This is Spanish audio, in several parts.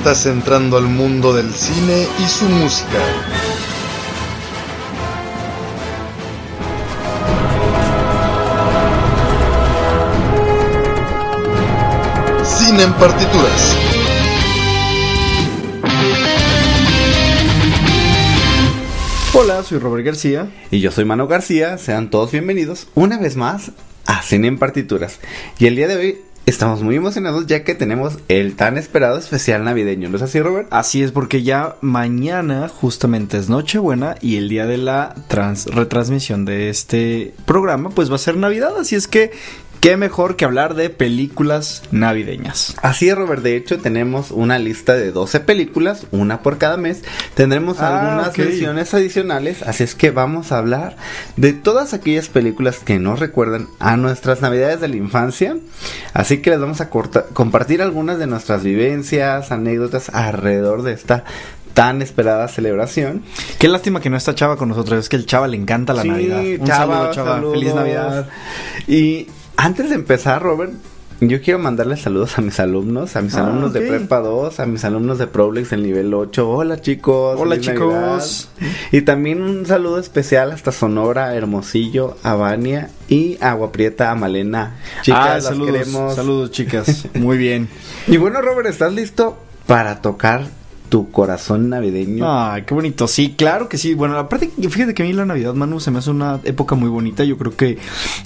Estás entrando al mundo del cine y su música. Cine en partituras. Hola, soy Robert García. Y yo soy Mano García, sean todos bienvenidos una vez más a Cine en Partituras. Y el día de hoy estamos muy emocionados ya que tenemos el tan esperado especial navideño, ¿no es así, Robert? Así es, porque ya mañana justamente es Nochebuena y el día de la trans retransmisión de este programa, pues va a ser Navidad. Así es que, qué mejor que hablar de películas navideñas. Así es, Robert. De hecho, tenemos una lista de 12 películas, una por cada mes. Tendremos Ah, algunas ok. menciones adicionales, así es que vamos a hablar de todas aquellas películas que nos recuerdan a nuestras navidades de la infancia. Así que les vamos a corta- compartir algunas de nuestras vivencias, anécdotas alrededor de esta tan esperada celebración. Qué lástima que no está Chava con nosotros, es que el Chava le encanta la Sí, Navidad. Un Chava, saludo, Chava. saludos. Feliz Navidad. Y antes de empezar, Robert, yo quiero mandarle saludos a mis alumnos, a mis Ah, alumnos de Prepa 2, a mis alumnos de Problex en nivel 8. Hola chicos. Hola, chicos. Navidad. Y también un saludo especial hasta Sonora, Hermosillo, a Vania y Agua Prieta, a Malena. Chicas, Ah, las saludos, queremos. saludos, chicas. Muy bien. Y bueno, Robert, ¿estás listo para tocar tu corazón navideño? Ay, qué bonito. Sí, claro que sí. Bueno, aparte, fíjate que a mí la Navidad, Manu, se me hace una época muy bonita. Yo creo que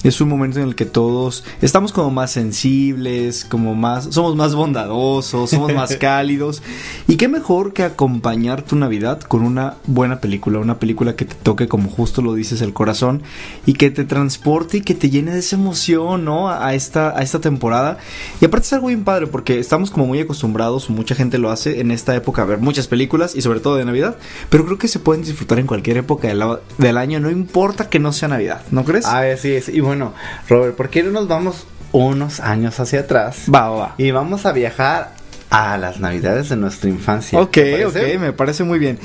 es un momento en el que todos estamos como más sensibles, como más, somos más bondadosos, somos más cálidos. Y qué mejor que acompañar tu Navidad con una buena película, una película que te toque, como justo lo dices, el corazón y que te transporte y que te llene de esa emoción, ¿no? A a esta, a esta temporada. Y aparte es algo bien padre porque estamos como muy acostumbrados, mucha gente lo hace en esta época a ver muchas películas y sobre todo de Navidad, pero creo que se pueden disfrutar en cualquier época del, año, no importa que no sea Navidad, ¿no crees? Ah, así es. Y bueno, Robert, ¿por qué no nos vamos unos años hacia atrás? va, va, va. Y vamos a viajar a las navidades de nuestra infancia. Ok, ¿Te ok, me parece muy bien.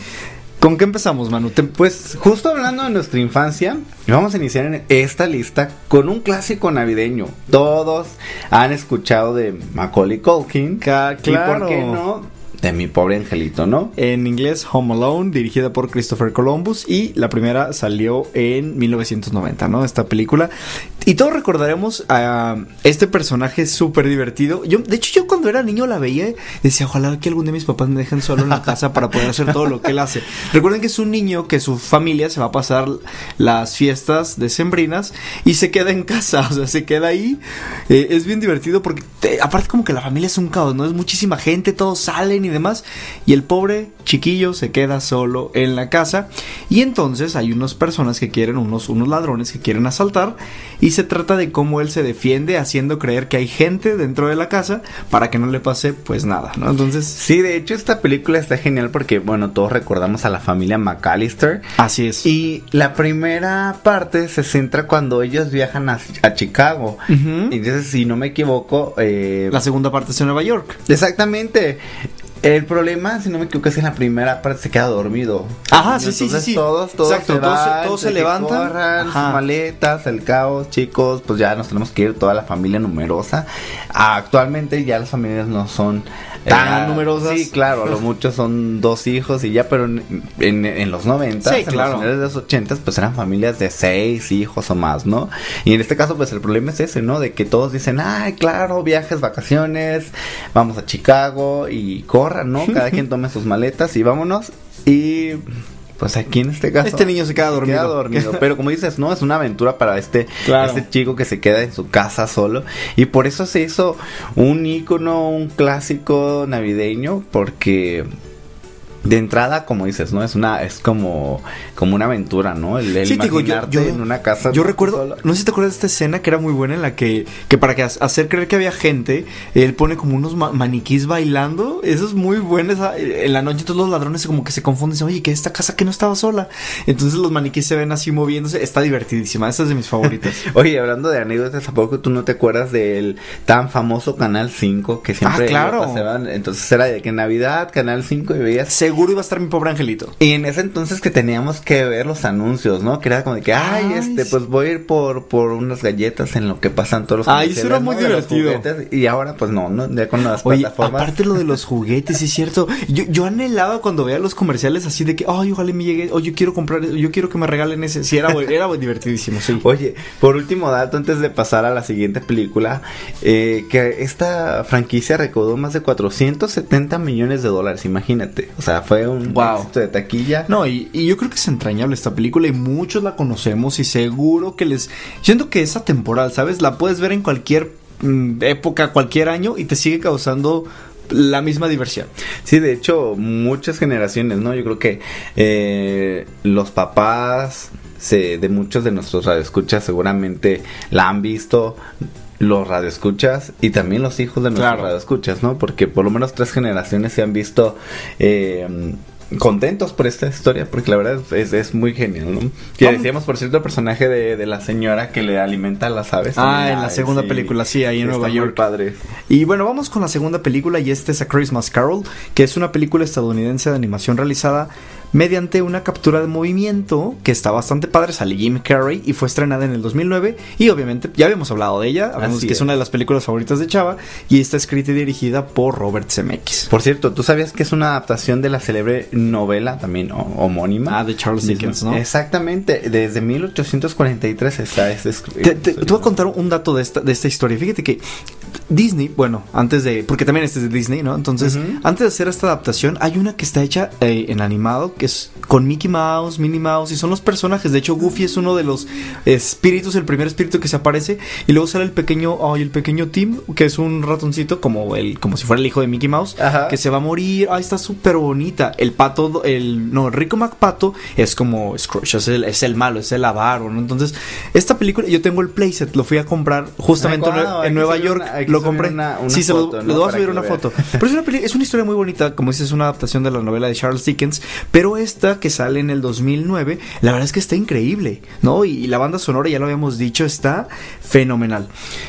¿Con qué empezamos, Manu? Te- Pues justo hablando de nuestra infancia, vamos a iniciar en esta lista con un clásico navideño. Todos han escuchado de Macaulay Culkin. Ca- ¿Y por qué claro. no? De mi pobre angelito, ¿no? En inglés, Home Alone, dirigida por Christopher Columbus. Y la primera salió en 1990, ¿no? Esta película. Y todos recordaremos a este personaje súper divertido. Yo, de hecho, yo cuando era niño la veía decía, ojalá que algún día mis papás me dejen solo en la casa para poder hacer todo lo que él hace. Recuerden que es un niño que su familia se va a pasar las fiestas decembrinas y se queda en casa, o sea, se queda ahí. Eh, es bien divertido porque, te- aparte, como que la familia es un caos, ¿no? Es muchísima gente, todos salen y demás. Y el pobre chiquillo se queda solo en la casa. Y entonces hay unas personas que quieren, unos, unos ladrones que quieren asaltar. Y se trata de cómo él se defiende haciendo creer que hay gente dentro de la casa para que no le pase pues nada, ¿no? Entonces, Sí, de hecho esta película está genial porque, bueno, todos recordamos a la familia McAllister. así es. Y la primera parte se centra cuando ellos viajan a, a Chicago. Ujú. Entonces, si no me equivoco, eh, La segunda parte es en Nueva York. Exactamente. El problema, si no me equivoco, es que en la primera parte se queda dormido. Ajá, sí, sí, sí. Todos, todos Exacto, se todos se- van, todos se que levantan. corran, sus maletas, el caos, chicos, pues ya nos tenemos que ir toda la familia numerosa. Ah, actualmente ya las familias no son eh, Tan numerosas. Sí, claro, a lo mucho son dos hijos y ya, pero en, en- en los 90, Sí, en claro. los finales de los 80, pues eran familias de seis hijos o más, ¿no? Y en este caso, pues el problema es ese, ¿no? De que todos dicen, ay, claro, viajes, vacaciones, vamos a Chicago y corran, ¿no? Cada quien tome sus maletas y vámonos. Y pues aquí en este caso. Este niño se queda dormido. Queda dormido. Pero como dices, no, es una aventura para este, Claro. este chico que se queda en su casa solo. Y por eso se hizo un ícono, un clásico navideño, porque de entrada, como dices, ¿no? Es una, es como, como una aventura, ¿no? El, el Sí, digo, yo, yo- en una casa. Yo recuerdo, Sola. no sé si te acuerdas de esta escena que era muy buena en la que, que para que ha- hacer creer que había gente, él pone como unos ma- maniquís bailando. Eso es muy bueno. esa- en la noche todos los ladrones como que se confunden. Dicen, oye, que esta casa que no estaba sola. Entonces los maniquís se ven así moviéndose. Está divertidísima. Esa es de mis favoritas. Oye, hablando de anécdotas, ¿a poco tú no te acuerdas del tan famoso Canal 5 que siempre Ah, claro. pasaban? Entonces era de que en Navidad, Canal 5 y veías Seguro iba a estar mi pobre angelito. Y en ese entonces que teníamos que ver los anuncios, ¿no? Que era como de que, ay, Ay, este, sí. pues voy a ir por, por unas galletas en lo que pasan todos los Ay, eso era muy divertido. juguetes. Y ahora, pues no, ¿no? Ya con las Oye, plataformas. aparte lo de los juguetes, sí es cierto. Yo, yo anhelaba cuando veía los comerciales así de que, ay, ojalá me llegue, o yo quiero comprar, yo quiero que me regalen ese. Sí, era, era divertidísimo, sí. Oye, por último dato, antes de pasar a la siguiente película, eh, que esta franquicia recaudó más de 470 millones de dólares, imagínate. O sea, fue un Wow. éxito de taquilla. No, y, y yo creo que es entrañable esta película y muchos la conocemos y seguro que les... Siento que es atemporal, ¿sabes? La puedes ver en cualquier mm, época, cualquier año y te sigue causando la misma diversión. Sí, de hecho, muchas generaciones, ¿no? Yo creo que eh, los papás se- de muchos de nuestros radioescuchas seguramente la han visto los radioescuchas y también los hijos de nuestros Claro. radioescuchas, ¿no? Porque por lo menos tres generaciones se han visto eh, contentos por esta historia, porque la verdad es, es muy genial, ¿no? Que decíamos, por cierto, el personaje de, de la señora que le alimenta a las aves. Ah, en la segunda película, sí, ahí en Nueva muy York. padre. Y bueno, vamos con la segunda película y esta es A Christmas Carol, que es una película estadounidense de animación realizada mediante una captura de movimiento que está bastante padre, sale Jim Carrey y fue estrenada en el 2009 y obviamente ya habíamos hablado de ella, hablamos que es. es. una de las películas favoritas de Chava y está escrita y dirigida por Robert Zemeckis. Por cierto, ¿tú sabías que es una adaptación de la célebre novela también ho- homónima? Ah, de Charles Dickens, ¿no? Exactamente, desde 1843 está ese Te, te- te voy a contar un dato de esta, de esta historia. Fíjate que Disney, bueno, antes de. Porque también este es de Disney, ¿no? Entonces, antes de hacer esta adaptación, hay una que está hecha eh, en animado, que es con Mickey Mouse, Minnie Mouse, y son los personajes. De hecho, Goofy es uno de los espíritus, el primer espíritu que se aparece. Y luego sale el pequeño, ay, el pequeño Tim, que es un ratoncito, como el, como si fuera el hijo de Mickey Mouse, Ajá. que se va a morir. Ay, está súper bonita. El pato, el. No, rico MacPato es como Scrooge, es el, es el malo, es el avaro, ¿no? Entonces, esta película, yo tengo el playset, lo fui a comprar justamente Ay, en Nueva York. una- lo compré. una- una sí, se lo, foto, ¿no? voy a subir una foto. Pero es una, peli- es una historia muy bonita, como dices, es una adaptación de la novela de Charles Dickens. Pero esta que sale en el 2009, la verdad es que está increíble, ¿no? Y, y la banda sonora, ya lo habíamos dicho, está fenomenal.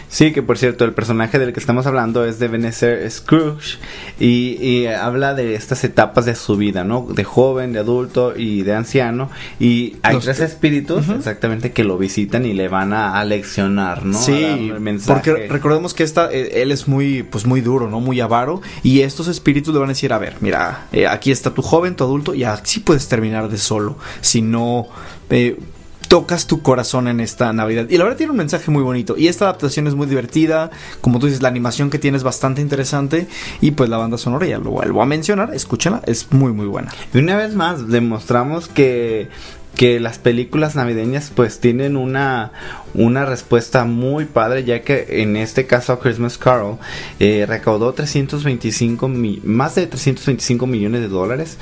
Sí, que por cierto, el personaje del que estamos hablando es de Ebenezer Scrooge y, y habla de estas etapas de su vida, ¿no? De joven, de adulto y de anciano. Y hay Los tres espíritus exactamente que lo visitan y le van a, leccionar, ¿no? Sí, porque recordemos que esta, él es muy, pues muy duro, ¿no? Muy avaro. Y estos espíritus le van a decir, a ver, mira, eh, aquí está tu joven, tu adulto, y así puedes terminar de solo. Si no eh, tocas tu corazón en esta Navidad. Y la verdad tiene un mensaje muy bonito. Y esta adaptación es muy divertida. Como tú dices, la animación que tiene es bastante interesante. Y pues la banda sonora, ya lo vuelvo a mencionar, escúchala, es muy, muy buena. Y una vez más demostramos que que las películas navideñas pues tienen una una respuesta muy padre ya que en este caso Christmas Carol eh, recaudó 325 mi- más de 325 millones de dólares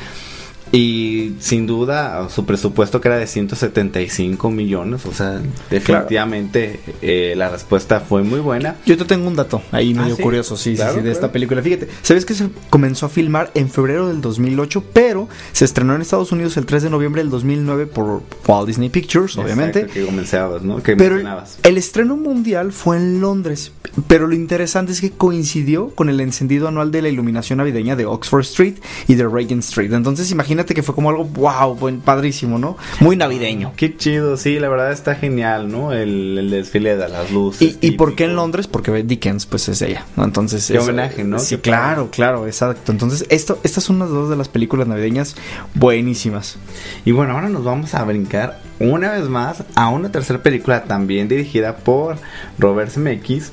y sin duda su presupuesto que era de 175 millones o sea definitivamente eh, la respuesta fue muy buena Yo te tengo un dato ahí Ah, medio ¿sí? curioso, sí, sí, Claro, sí, de esta película. Fíjate, ¿sabes que se comenzó a filmar en febrero del 2008, pero se estrenó en Estados Unidos el 3 de noviembre del 2009 por Walt Disney Pictures, obviamente. Exacto, que comenzabas no que Pero mencionabas el estreno mundial fue en Londres, pero lo interesante es que coincidió con el encendido anual de la iluminación navideña de Oxford Street y de Regent Street. Entonces imagínate que fue como algo, wow, buen, padrísimo, ¿no? Muy navideño. Qué chido, sí, la verdad está genial, ¿no? El, el desfile de las luces. ¿Y, y por qué en. Londres? Porque Dickens, pues es ella, ¿no? Entonces. Qué es- homenaje, ¿no? Sí, Qué claro, claro, exacto. Entonces, esto, estas son unas dos de las películas navideñas buenísimas. Y bueno, ahora nos vamos a brincar una vez más a una tercera película también dirigida por Robert Zemeckis,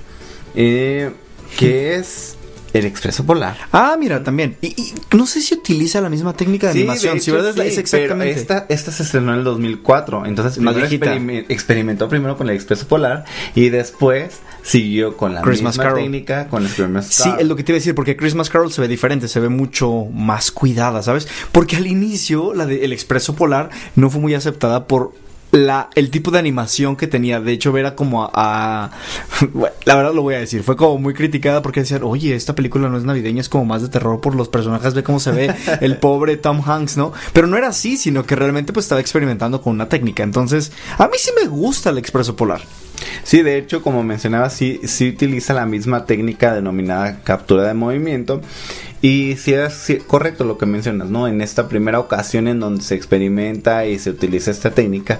eh, que es El Expreso Polar. Ah, mira, también. Y, y no sé si utiliza la misma técnica de animación. de si hecho, verdad es sí, exactamente. pero esta, esta se estrenó en el 2004. Entonces, Más primero experimentó primero con el Expreso Polar y después siguió con la Christmas misma Carol. técnica con el Christmas Sí, Carol. es lo que te iba a decir, porque Christmas Carol se ve diferente, se ve mucho más cuidada, ¿sabes? Porque al inicio la de El Expreso Polar no fue muy aceptada por la, el tipo de animación que tenía. De hecho, era como a, a- bueno, la verdad lo voy a decir, fue como muy criticada porque decían, oye, esta película no es navideña, es como más de terror por los personajes, ve cómo se ve el pobre Tom Hanks, ¿no? Pero no era así, sino que realmente pues estaba experimentando con una técnica. Entonces, a mí sí me gusta El Expreso Polar. Sí, de hecho, como mencionaba, sí, sí utiliza la misma técnica denominada captura de movimiento. Y sí es sí, correcto lo que mencionas, ¿no? En esta primera ocasión en donde se experimenta y se utiliza esta técnica,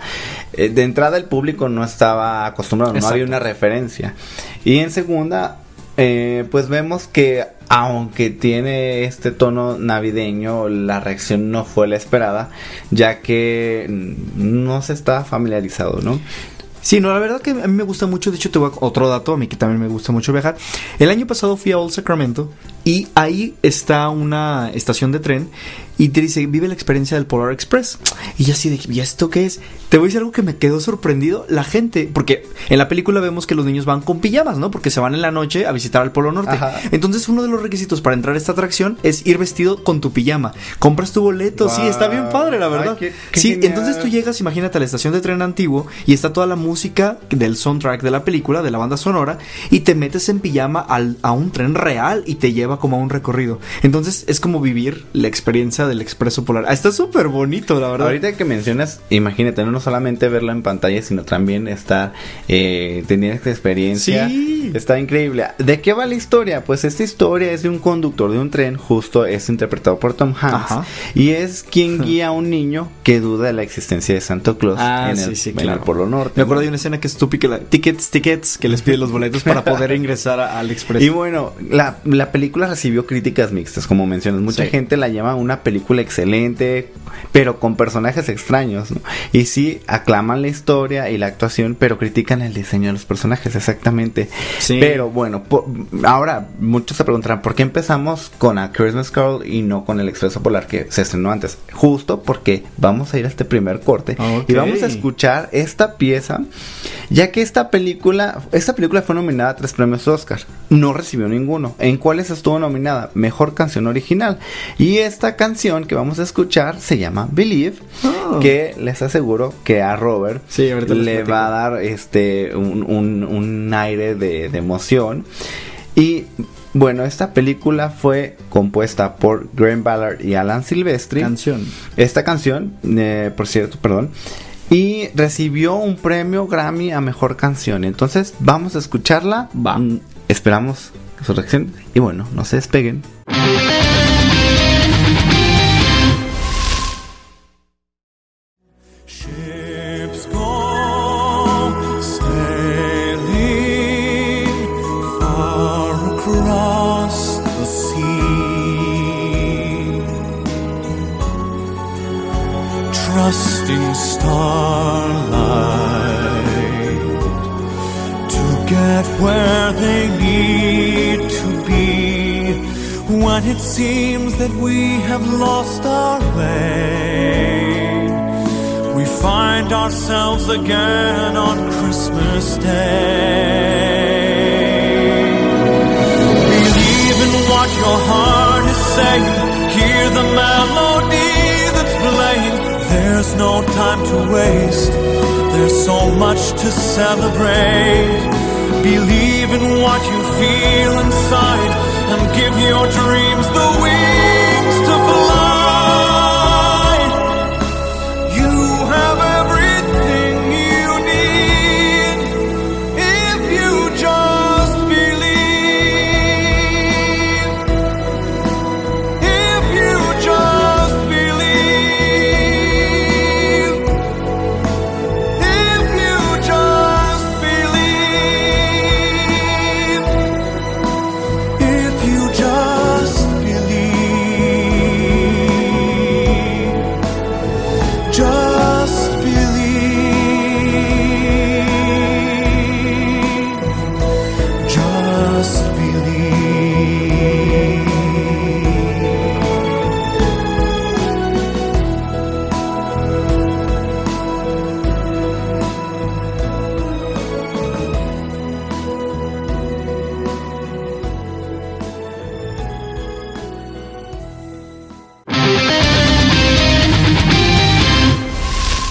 eh, de entrada el público no estaba acostumbrado, no había una referencia. Y en segunda, eh, pues vemos que aunque tiene este tono navideño, la reacción no fue la esperada, ya que mm, no se está familiarizado, ¿no? Sí, no, la verdad que a mí me gusta mucho. De hecho, te voy a otro dato, a mí que también me gusta mucho viajar. El año pasado fui a Old Sacramento y ahí está una estación de tren y te dice, vive la experiencia del Polar Express. Y yo así de, ¿y esto qué es? Te voy a decir algo que me quedó sorprendido. La gente, porque en la película vemos que los niños van con pijamas, ¿no? Porque se van en la noche a visitar al Polo Norte. Ajá. Entonces, uno de los requisitos para entrar a esta atracción es ir vestido con tu pijama. Compras tu boleto, sí, está bien padre, la Ay, verdad. qué- qué sí, genial. entonces tú llegas, imagínate, a la estación de tren antiguo y está toda la música del soundtrack de la película, de la banda sonora, y te metes en pijama al- a un tren real y te lleva como a un recorrido. Entonces es como vivir la experiencia del expreso polar. Ah, está súper bonito, la verdad. Ahorita que mencionas, imagínate, no solamente verlo en pantalla, sino también estar eh, teniendo esta experiencia. Sí. Está increíble. ¿De qué va la historia? Pues esta historia es de un conductor de un tren, justo es interpretado por Tom Hanks. Ajá. Y es quien guía a un niño que duda de la existencia de Santa Claus Ah, en, sí, el, sí, en claro. el Polo Norte. Me acuerdo de una escena que es que la tickets, tickets, que les pide los boletos para poder ingresar a- al expreso. Y bueno, la, la película recibió críticas mixtas, como mencionas. Mucha Sí. gente la llama una película excelente, pero con personajes extraños, ¿no? Y sí, aclaman la historia y la actuación, pero critican el diseño de los personajes, exactamente. Sí. Pero bueno, ahora muchos se preguntarán, ¿por qué empezamos con A Christmas Carol y no con El Expreso Polar que se estrenó antes? Justo porque vamos a ir a este primer corte y vamos a escuchar esta pieza, ya que esta película, esta película fue nominada a tres premios Oscar, no recibió ninguno. ¿En cuáles estuvo nominada? Mejor canción original. Y esta canción que vamos a escuchar se llama Believe, Oh. que les aseguro que a Robert Sí, le va a dar este un, un- un aire de, de emoción. Y bueno, esta película fue compuesta por Graham Ballard y Alan Silvestri. Canción. Esta canción, eh, por cierto, perdón. Y recibió un premio Grammy a mejor canción. Entonces, vamos a escucharla. Va. Esperamos su reacción. Y bueno, no se despeguen. Ships go it seems that we have lost our way. We find ourselves again on Christmas Day. Believe in what your heart is saying. Hear the melody that's playing. There's no time to waste. There's so much to celebrate. Believe in what you feel inside and give your dreams the wings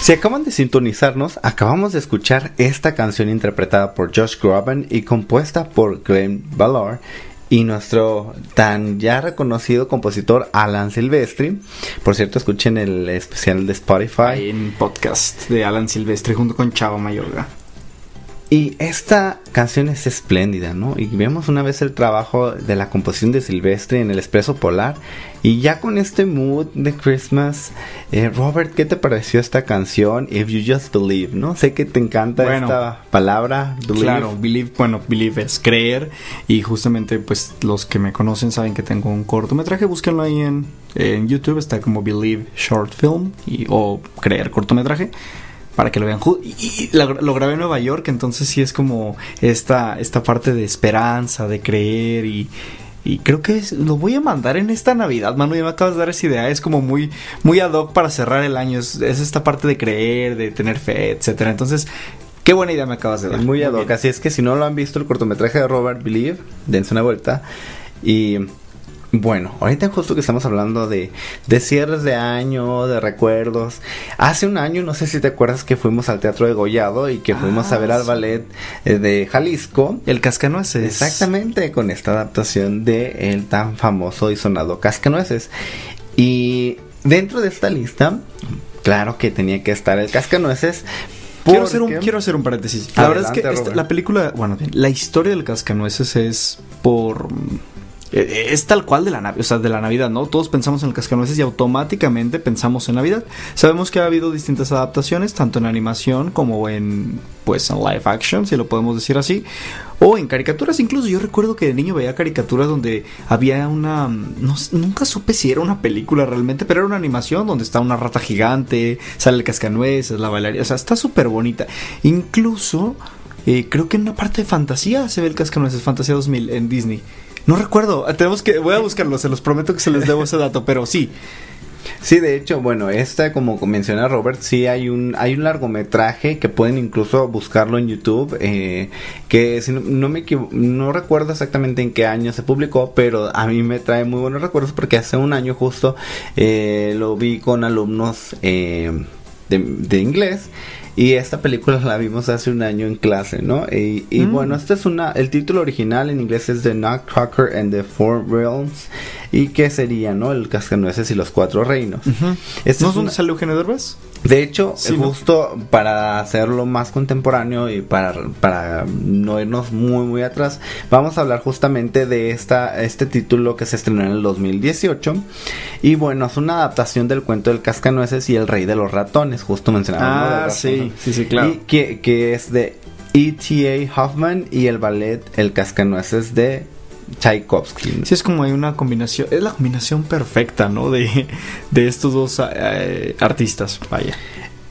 Si acaban de sintonizarnos, acabamos de escuchar esta canción interpretada por Josh Groban y compuesta por Glenn Ballard y nuestro tan ya reconocido compositor Alan Silvestri. Por cierto, escuchen el especial de Spotify. En podcast de Alan Silvestre junto con Chava Mayorga. Y esta canción es espléndida, ¿no? Y vemos una vez el trabajo de la composición de Silvestre en el Expreso Polar. Y ya con este mood de Christmas, eh, Robert, ¿qué te pareció esta canción? If You Just Believe, ¿no? Sé que te encanta Bueno, esta palabra, believe. Claro, believe, bueno, believe es creer y justamente pues los que me conocen saben que tengo un cortometraje, búsquenlo ahí en, en YouTube, está como Believe Short Film y, o creer cortometraje para que lo vean. Y, y lo, lo grabé en Nueva York, entonces sí es como esta, esta parte de esperanza, de creer y... Y creo que es- lo voy a mandar en esta Navidad, mano. Ya me acabas de dar esa idea. Es como muy, muy ad hoc para cerrar el año. Es, es esta parte de creer, de tener fe, etcétera. Entonces, qué buena idea me acabas de dar. Es muy ad hoc, así es que si no lo han visto el cortometraje de Robert Believe, dense una vuelta. Y bueno, ahorita justo que estamos hablando de, de cierres de año, de recuerdos. Hace un año, no sé si te acuerdas que fuimos al Teatro de Gollado y que fuimos a ver al sí. ballet eh, de Jalisco. El cascanueces. Exactamente, con esta adaptación de el tan famoso y sonado Cascanueces. Y dentro de esta lista, claro que tenía que estar el Cascanueces. Quiero hacer, un, quiero hacer un paréntesis. La verdad es que esta- la película, bueno, la historia del cascanueces es por... eh, Es tal cual de la, o sea, de la Navidad, ¿no? Todos pensamos en el cascanueces y automáticamente pensamos en Navidad. Sabemos que ha habido distintas adaptaciones, tanto en animación como en, pues, en live action, si lo podemos decir así, o en caricaturas. Incluso yo recuerdo que de niño veía caricaturas donde había una, no nunca supe si era una película realmente, pero era una animación donde está una rata gigante, sale el cascanueces, la bailarina, o sea, está súper bonita. Incluso eh, creo que en una parte de fantasía se ve el cascanueces, Fantasía 2000 en Disney. No recuerdo, eh, tenemos que, voy a buscarlo, se los prometo que se les debo ese dato, pero sí. Sí, de hecho, bueno, esta, como menciona Robert, sí hay un, hay un largometraje que pueden incluso buscarlo en YouTube, eh, que si no, no me no recuerdo exactamente en qué año se publicó, pero a mí me trae muy buenos recuerdos porque hace un año justo eh, lo vi con alumnos eh, de inglés. Y esta película la vimos hace un año en clase, ¿no? Y, y Mm. bueno, este es una, el título original en inglés es The Nutcracker and the Four Realms. ¿Y qué sería, no? El Cascanueces y los Cuatro Reinos. Esta ¿No es donde sale Eugenio Derbez? de hecho, Sí, ¿no? justo para hacerlo más contemporáneo y para, para no irnos muy muy atrás, vamos a hablar justamente de esta, este título que se estrenó en el 2018. Y bueno, es una adaptación del cuento del Cascanueces y el Rey de los Ratones, justo mencionábamos. ¿no? Ah, sí, sí, sí, claro. Y que, que es de E.T.A. Hoffman y el ballet El Cascanueces de Tchaikovsky. Sí, es como hay una combinación, es la combinación perfecta, ¿no? De, de estos dos eh, artistas, vaya.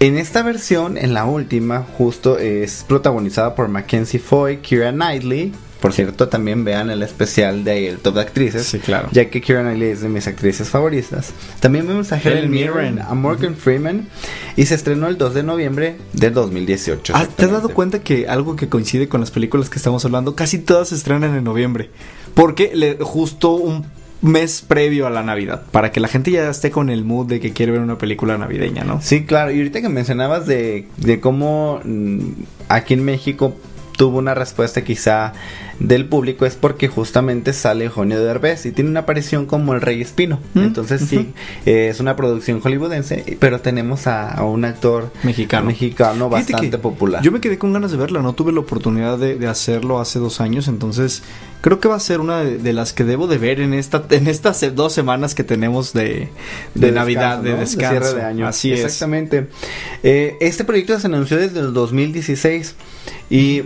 En esta versión, en la última, justo es protagonizada por Mackenzie Foy, Kira Knightley. Por cierto, también vean el especial de el top de actrices. Sí, claro. Ya que Kira Knightley es de mis actrices favoritas. También vemos a Helen Mirren, a Morgan Freeman. Y se estrenó el 2 de noviembre del 2018. Ah, ¿Te has dado cuenta que algo que coincide con las películas que estamos hablando, casi todas se estrenan en noviembre? Porque le, justo un mes previo a la Navidad, para que la gente ya esté con el mood de que quiere ver una película navideña, ¿no? Sí, claro. Y ahorita que mencionabas de, de cómo mm, aquí en México tuvo una respuesta quizá del público es porque justamente sale Eugenio Derbez y tiene una aparición como el Rey Espino. Mm, Entonces sí, eh, es una producción hollywoodense, pero tenemos a, a un actor Mexicano. mexicano bastante popular. Yo me quedé con ganas de verla, no tuve la oportunidad de, de hacerlo hace dos años, entonces creo que va a ser una de, de las que debo de ver en esta en estas dos semanas que tenemos de, de, Navidad, descanso, de descanso. cierre de año. Así es. Exactamente. Eh, este proyecto se anunció desde el 2016 y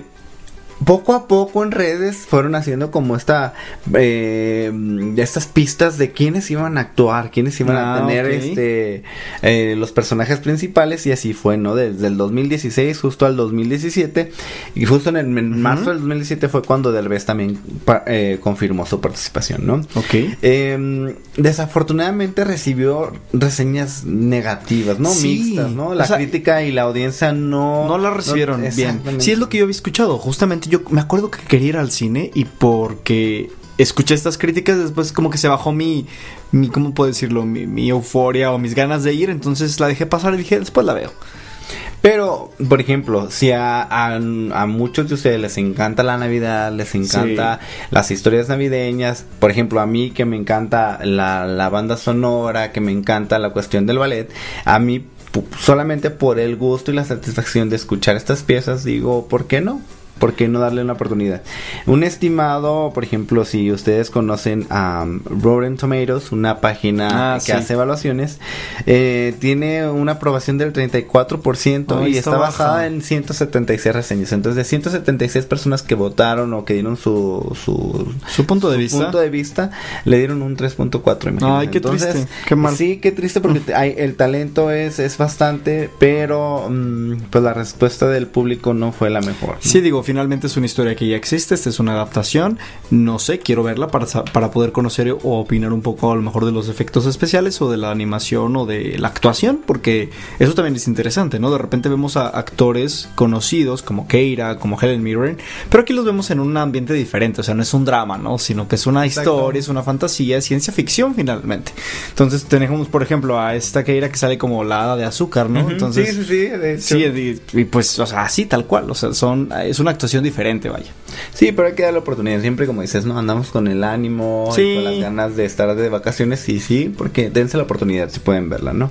poco a poco en redes fueron haciendo como esta eh, estas pistas de quiénes iban a actuar, quiénes iban Ah, a tener ok. este eh, los personajes principales y así fue, ¿no? Desde el 2016 justo al 2017 y justo en, el, en marzo del 2017 fue cuando Derbez también eh, confirmó su participación, ¿no? Ok. Eh, desafortunadamente recibió reseñas negativas, ¿no? Sí, Mixtas, ¿no? La o sea, crítica y la audiencia no... No la recibieron bien. Sí, es lo que yo había escuchado. Justamente yo me acuerdo que quería ir al cine y porque escuché estas críticas, después como que se bajó mi, mi ¿cómo puedo decirlo? Mi, mi euforia o mis ganas de ir, entonces la dejé pasar y dije, después la veo. Pero, por ejemplo, si a, a- a muchos de ustedes les encanta la Navidad, les encanta las historias navideñas, por ejemplo, a mí que me encanta la, la banda sonora, que me encanta la cuestión del ballet, a mí solamente por el gusto y la satisfacción de escuchar estas piezas, digo, ¿por qué no? ¿Por qué no darle una oportunidad? Un estimado, por ejemplo, si ustedes conocen a um, Rotten Tomatoes, una página Ah, que sí. hace evaluaciones, eh, tiene una aprobación del 34% Ay, y está baja. basada en 176 reseñas. Entonces, de 176 personas que votaron o que dieron su, su, Su punto de vista. punto de vista, le dieron un 3.4. imagínense. Ay, qué triste, qué mal. Sí, qué triste porque hay- el talento es, es bastante, pero mm, pues la respuesta del público no fue la mejor. ¿no? Sí, digo, finalmente es una historia que ya existe, esta es una adaptación, no sé, quiero verla para, para poder conocer o opinar un poco a lo mejor de los efectos especiales o de la animación o de la actuación, porque eso también es interesante, ¿no? De repente vemos a actores conocidos como Keira, como Helen Mirren, pero aquí los vemos en un ambiente diferente, o sea, no es un drama, ¿no? Sino que es una Exacto. historia, es una fantasía, es ciencia ficción finalmente. Entonces tenemos, por ejemplo, a esta Keira que sale como la hada de azúcar, ¿no? Ujú, Entonces, sí, sí, sí, de hecho. Sí, y, y pues, o sea, así tal cual, o sea, son, es una actuación diferente, vaya. Sí, pero hay que dar la oportunidad. Siempre, como dices, ¿no? Andamos con el ánimo Sí. y con las ganas de estar de vacaciones. Y sí, porque dense la oportunidad si pueden verla, ¿no?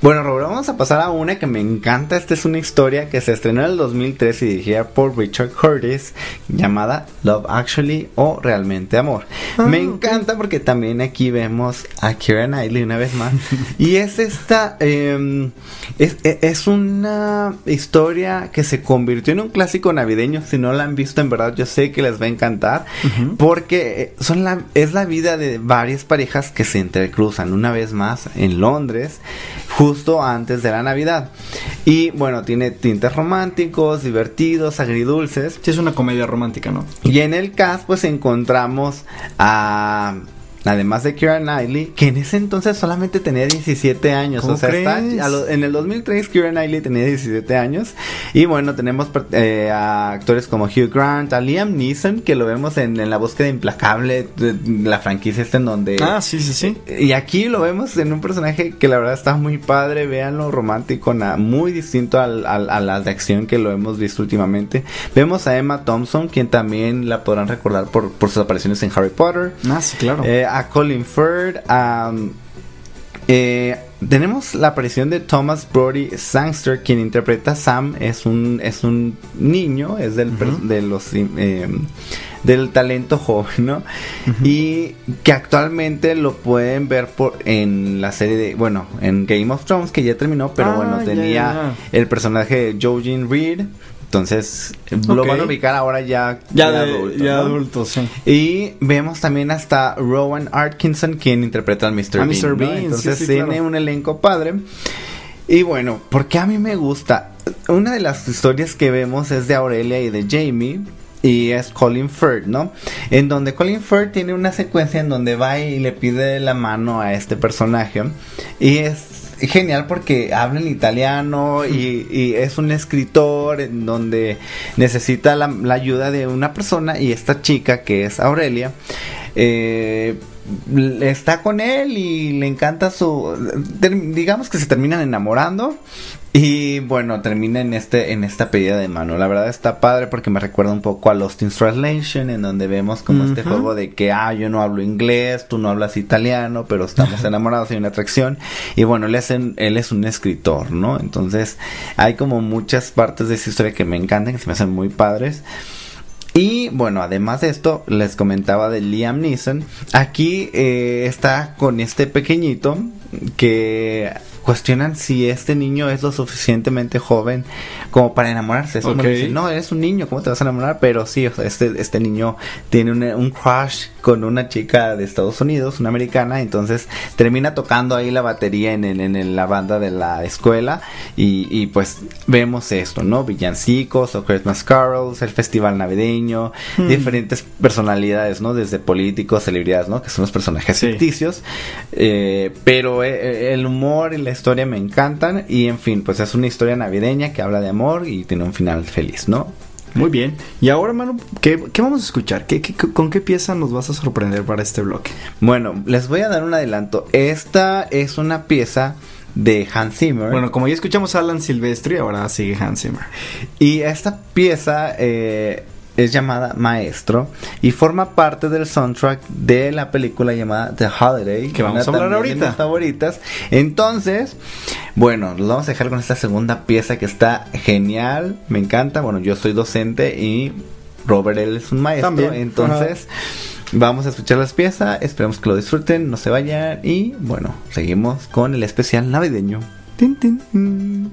Bueno, Robert, vamos a pasar a una que me encanta. Esta es una historia que se estrenó en el 2003 y dirigida por Richard Curtis, llamada Love Actually o Realmente Amor. me encanta porque también aquí vemos a Keira Knightley una vez más. y es esta, eh, es, es- una historia que se convirtió en un clásico navideño. Si no la han visto, en verdad, yo sé que les va a encantar. Porque eh, son la, es la vida de varias parejas que se entrecruzan una vez más en Londres, justo antes de la Navidad. Y bueno, tiene tintes románticos, divertidos, agridulces. Sí, es una comedia romántica, ¿no? Y en el cast, pues encontramos a. Además de Kira Knightley, que en ese entonces solamente tenía 17 años. ¿Cómo O sea, está- lo- en el 2003 Kira Knightley tenía 17 años. Y bueno, tenemos eh, a actores como Hugh Grant, a Liam Neeson, que lo vemos en, en La búsqueda implacable, de- de la franquicia esta en donde... Ah, sí, sí, sí. Y aquí lo vemos en un personaje que la verdad está muy padre, véanlo romántico, na- muy distinto al, al- a la de acción que lo hemos visto últimamente. Vemos a Emma Thompson, quien también la podrán recordar por, por sus apariciones en Harry Potter. Ah, sí, claro. Eh, a Colin Firth, a, eh, tenemos la aparición de Thomas Brody Sangster, quien interpreta a Sam, es un, es un niño, es del, de los, eh, del talento joven, ¿no? Y que actualmente lo pueden ver por en la serie de, bueno, en Game of Thrones, que ya terminó, pero Ah, bueno, tenía el personaje de Jojen Reed. Entonces, lo van a ubicar ahora ya, ya ya de adulto, ya ¿no? adulto, sí. Y vemos también hasta Rowan Atkinson, quien interpreta al Mr. A Bean. Mr. ¿no? Bean, sí, Entonces sí, tiene claro. un elenco padre. Y bueno, porque a mí me gusta. Una de las historias que vemos es de Aurelia y de Jamie. Y es Colin Firth, ¿no? En donde Colin Firth tiene una secuencia en donde va y le pide la mano a este personaje. Y es genial porque habla en italiano y, y es un escritor en donde necesita la, la ayuda de una persona y esta chica que es Aurelia eh, está con él y le encanta su digamos que se terminan enamorando y bueno termina en este en esta pedida de mano. La verdad está padre porque me recuerda un poco a Lost in Translation en donde vemos como este juego de que ah yo no hablo inglés tú no hablas italiano pero estamos enamorados y hay una atracción. Y bueno él es en- él es un escritor no entonces hay como muchas partes de esa historia que me encantan que se me hacen muy padres. Y bueno, además de esto, les comentaba de Liam Neeson. Aquí eh, está con este pequeñito que cuestionan si este niño es lo suficientemente joven como para enamorarse. Es como Ok. dicen, no, eres un niño, ¿cómo te vas a enamorar? Pero sí, o sea, este, este niño tiene un, un crush con una chica de Estados Unidos, una americana, entonces termina tocando ahí la batería en, en- en la banda de la escuela y, y pues vemos esto, ¿no? Villancicos o Christmas carols, el festival navideño, diferentes personalidades, ¿no? Desde políticos, celebridades, ¿no? Que son los personajes Sí. ficticios, eh, pero eh, el humor y la historia me encantan y en fin, pues es una historia navideña que habla de amor y tiene un final feliz, ¿no? Muy bien. Y ahora, mano, ¿qué, qué vamos a escuchar? ¿Qué, qué- con qué pieza nos vas a sorprender para este bloque? Bueno, les voy a dar un adelanto. Esta es una pieza de Hans Zimmer. Bueno, como ya escuchamos a Alan Silvestri, ahora sigue Hans Zimmer. Y esta pieza eh, es llamada Maestro y forma parte del soundtrack de la película llamada The Holiday. Que vamos a hablar de ahorita. mis favoritas. Entonces, bueno, los vamos a dejar con esta segunda pieza que está genial. Me encanta. Bueno, yo soy docente y Robert él es un maestro. También. Entonces, vamos a escuchar las piezas. Esperemos que lo disfruten, no se vayan. Y bueno, seguimos con el especial navideño. Tin, tin, tin.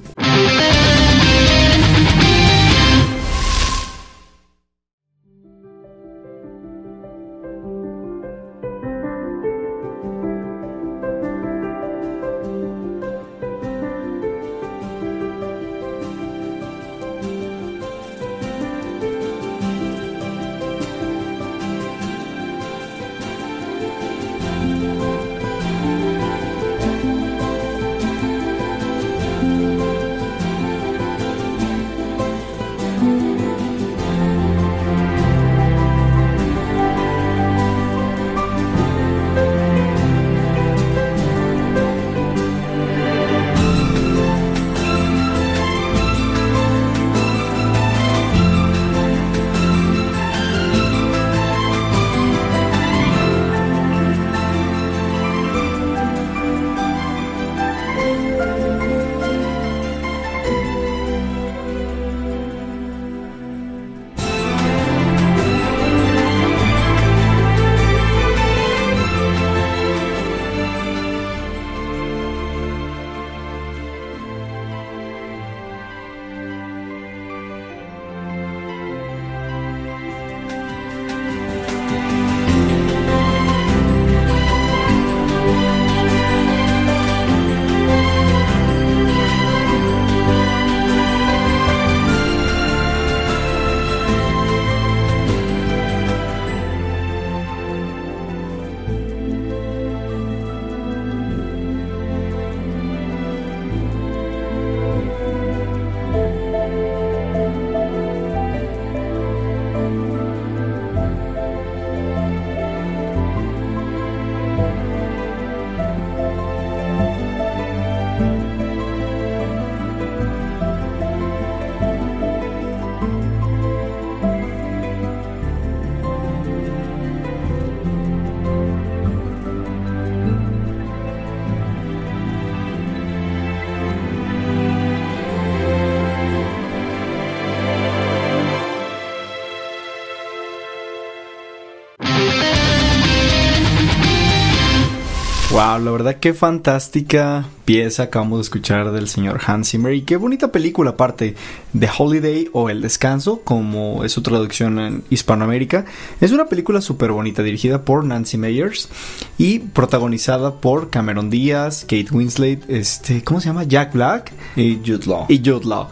Wow, la verdad qué fantástica pieza acabamos de escuchar del señor Hans Zimmer y qué bonita película aparte The Holiday o El Descanso, como es su traducción en Hispanoamérica. Es una película súper bonita dirigida por Nancy Meyers y protagonizada por Cameron Díaz, Kate Winslet, este, ¿cómo se llama? Jack Black Y Jude Law. y Jude Law.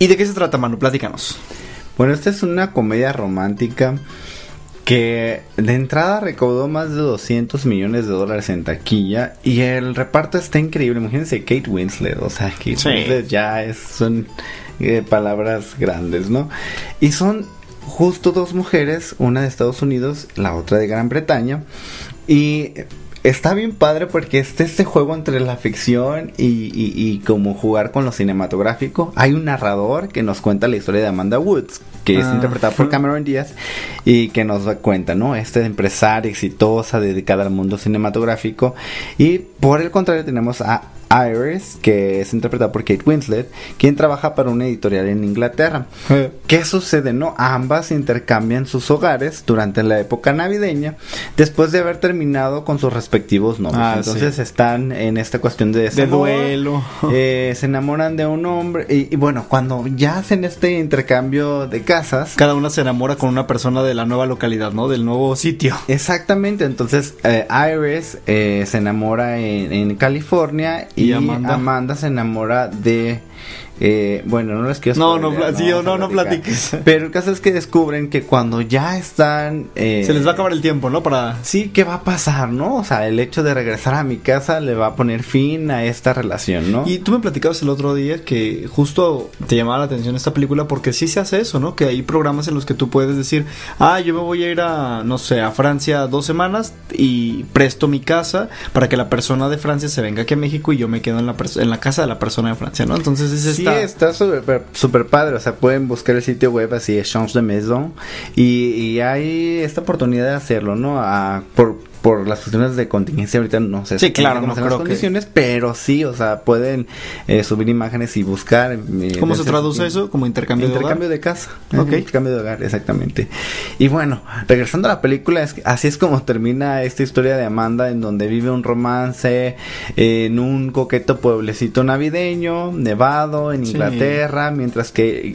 ¿Y de qué se trata, Manu? Platícanos. Bueno, esta es una comedia romántica que de entrada recaudó más de 200 millones de dólares en taquilla y el reparto está increíble. Imagínense Kate Winslet, o sea, Kate Sí. Winslet ya es, son eh, palabras grandes, ¿no? Y son justo dos mujeres, una de Estados Unidos, la otra de Gran Bretaña, y está bien padre porque está este juego entre la ficción y, y, y como jugar con lo cinematográfico. Hay un narrador que nos cuenta la historia de Amanda Woods, que es Ah. interpretada por Cameron Díaz y que nos da cuenta, ¿no? Esta empresaria exitosa dedicada al mundo cinematográfico. Y por el contrario tenemos a Iris, que es interpretada por Kate Winslet, quien trabaja para una editorial en Inglaterra. ¿Qué sucede? No, ambas intercambian sus hogares durante la época navideña, después de haber terminado con sus respectivos novios. Ah, Entonces sí. están en esta cuestión de De duelo. eh, se enamoran de un hombre y, y bueno, cuando ya hacen este intercambio de casas, Cada una se enamora con una persona de la nueva localidad, ¿no? Del nuevo sitio. Exactamente, entonces eh, Iris eh, se enamora en, en California y, Y Amanda. Amanda. se enamora de eh, bueno, no les quiero No, no, sí, no, no platicar. platiques. Pero el caso es que descubren que cuando ya están... eh, Se les va a acabar el tiempo, ¿no? Para... Sí, ¿qué va a pasar, no? O sea, el hecho de regresar a mi casa le va a poner fin a esta relación, ¿no? Y tú me platicabas el otro día que justo te llamaba la atención esta película porque sí se hace eso, ¿no? Que hay programas en los que tú puedes decir, ah, yo me voy a ir a, no sé, a Francia dos semanas y presto mi casa para que la persona de Francia se venga aquí a México y yo me quedo en la, en la casa de la persona de Francia, ¿no? Entonces es Sí, esta... está súper super padre. O sea, pueden buscar el sitio web así, Change de Maison. Y, hay esta oportunidad de hacerlo, ¿no? Por, por las cuestiones de contingencia, ahorita no sé Sí, claro, no las creo que- condiciones, pero sí, o sea, pueden eh, subir imágenes y buscar. eh, ¿Cómo se traduce eso? ¿Como intercambio, Intercambio de de casa. Ok. Intercambio de hogar, exactamente. Y bueno, regresando a la película, es así es como termina esta historia de Amanda, en donde vive un romance eh, en un coqueto pueblecito navideño, nevado, en Sí. Inglaterra, mientras que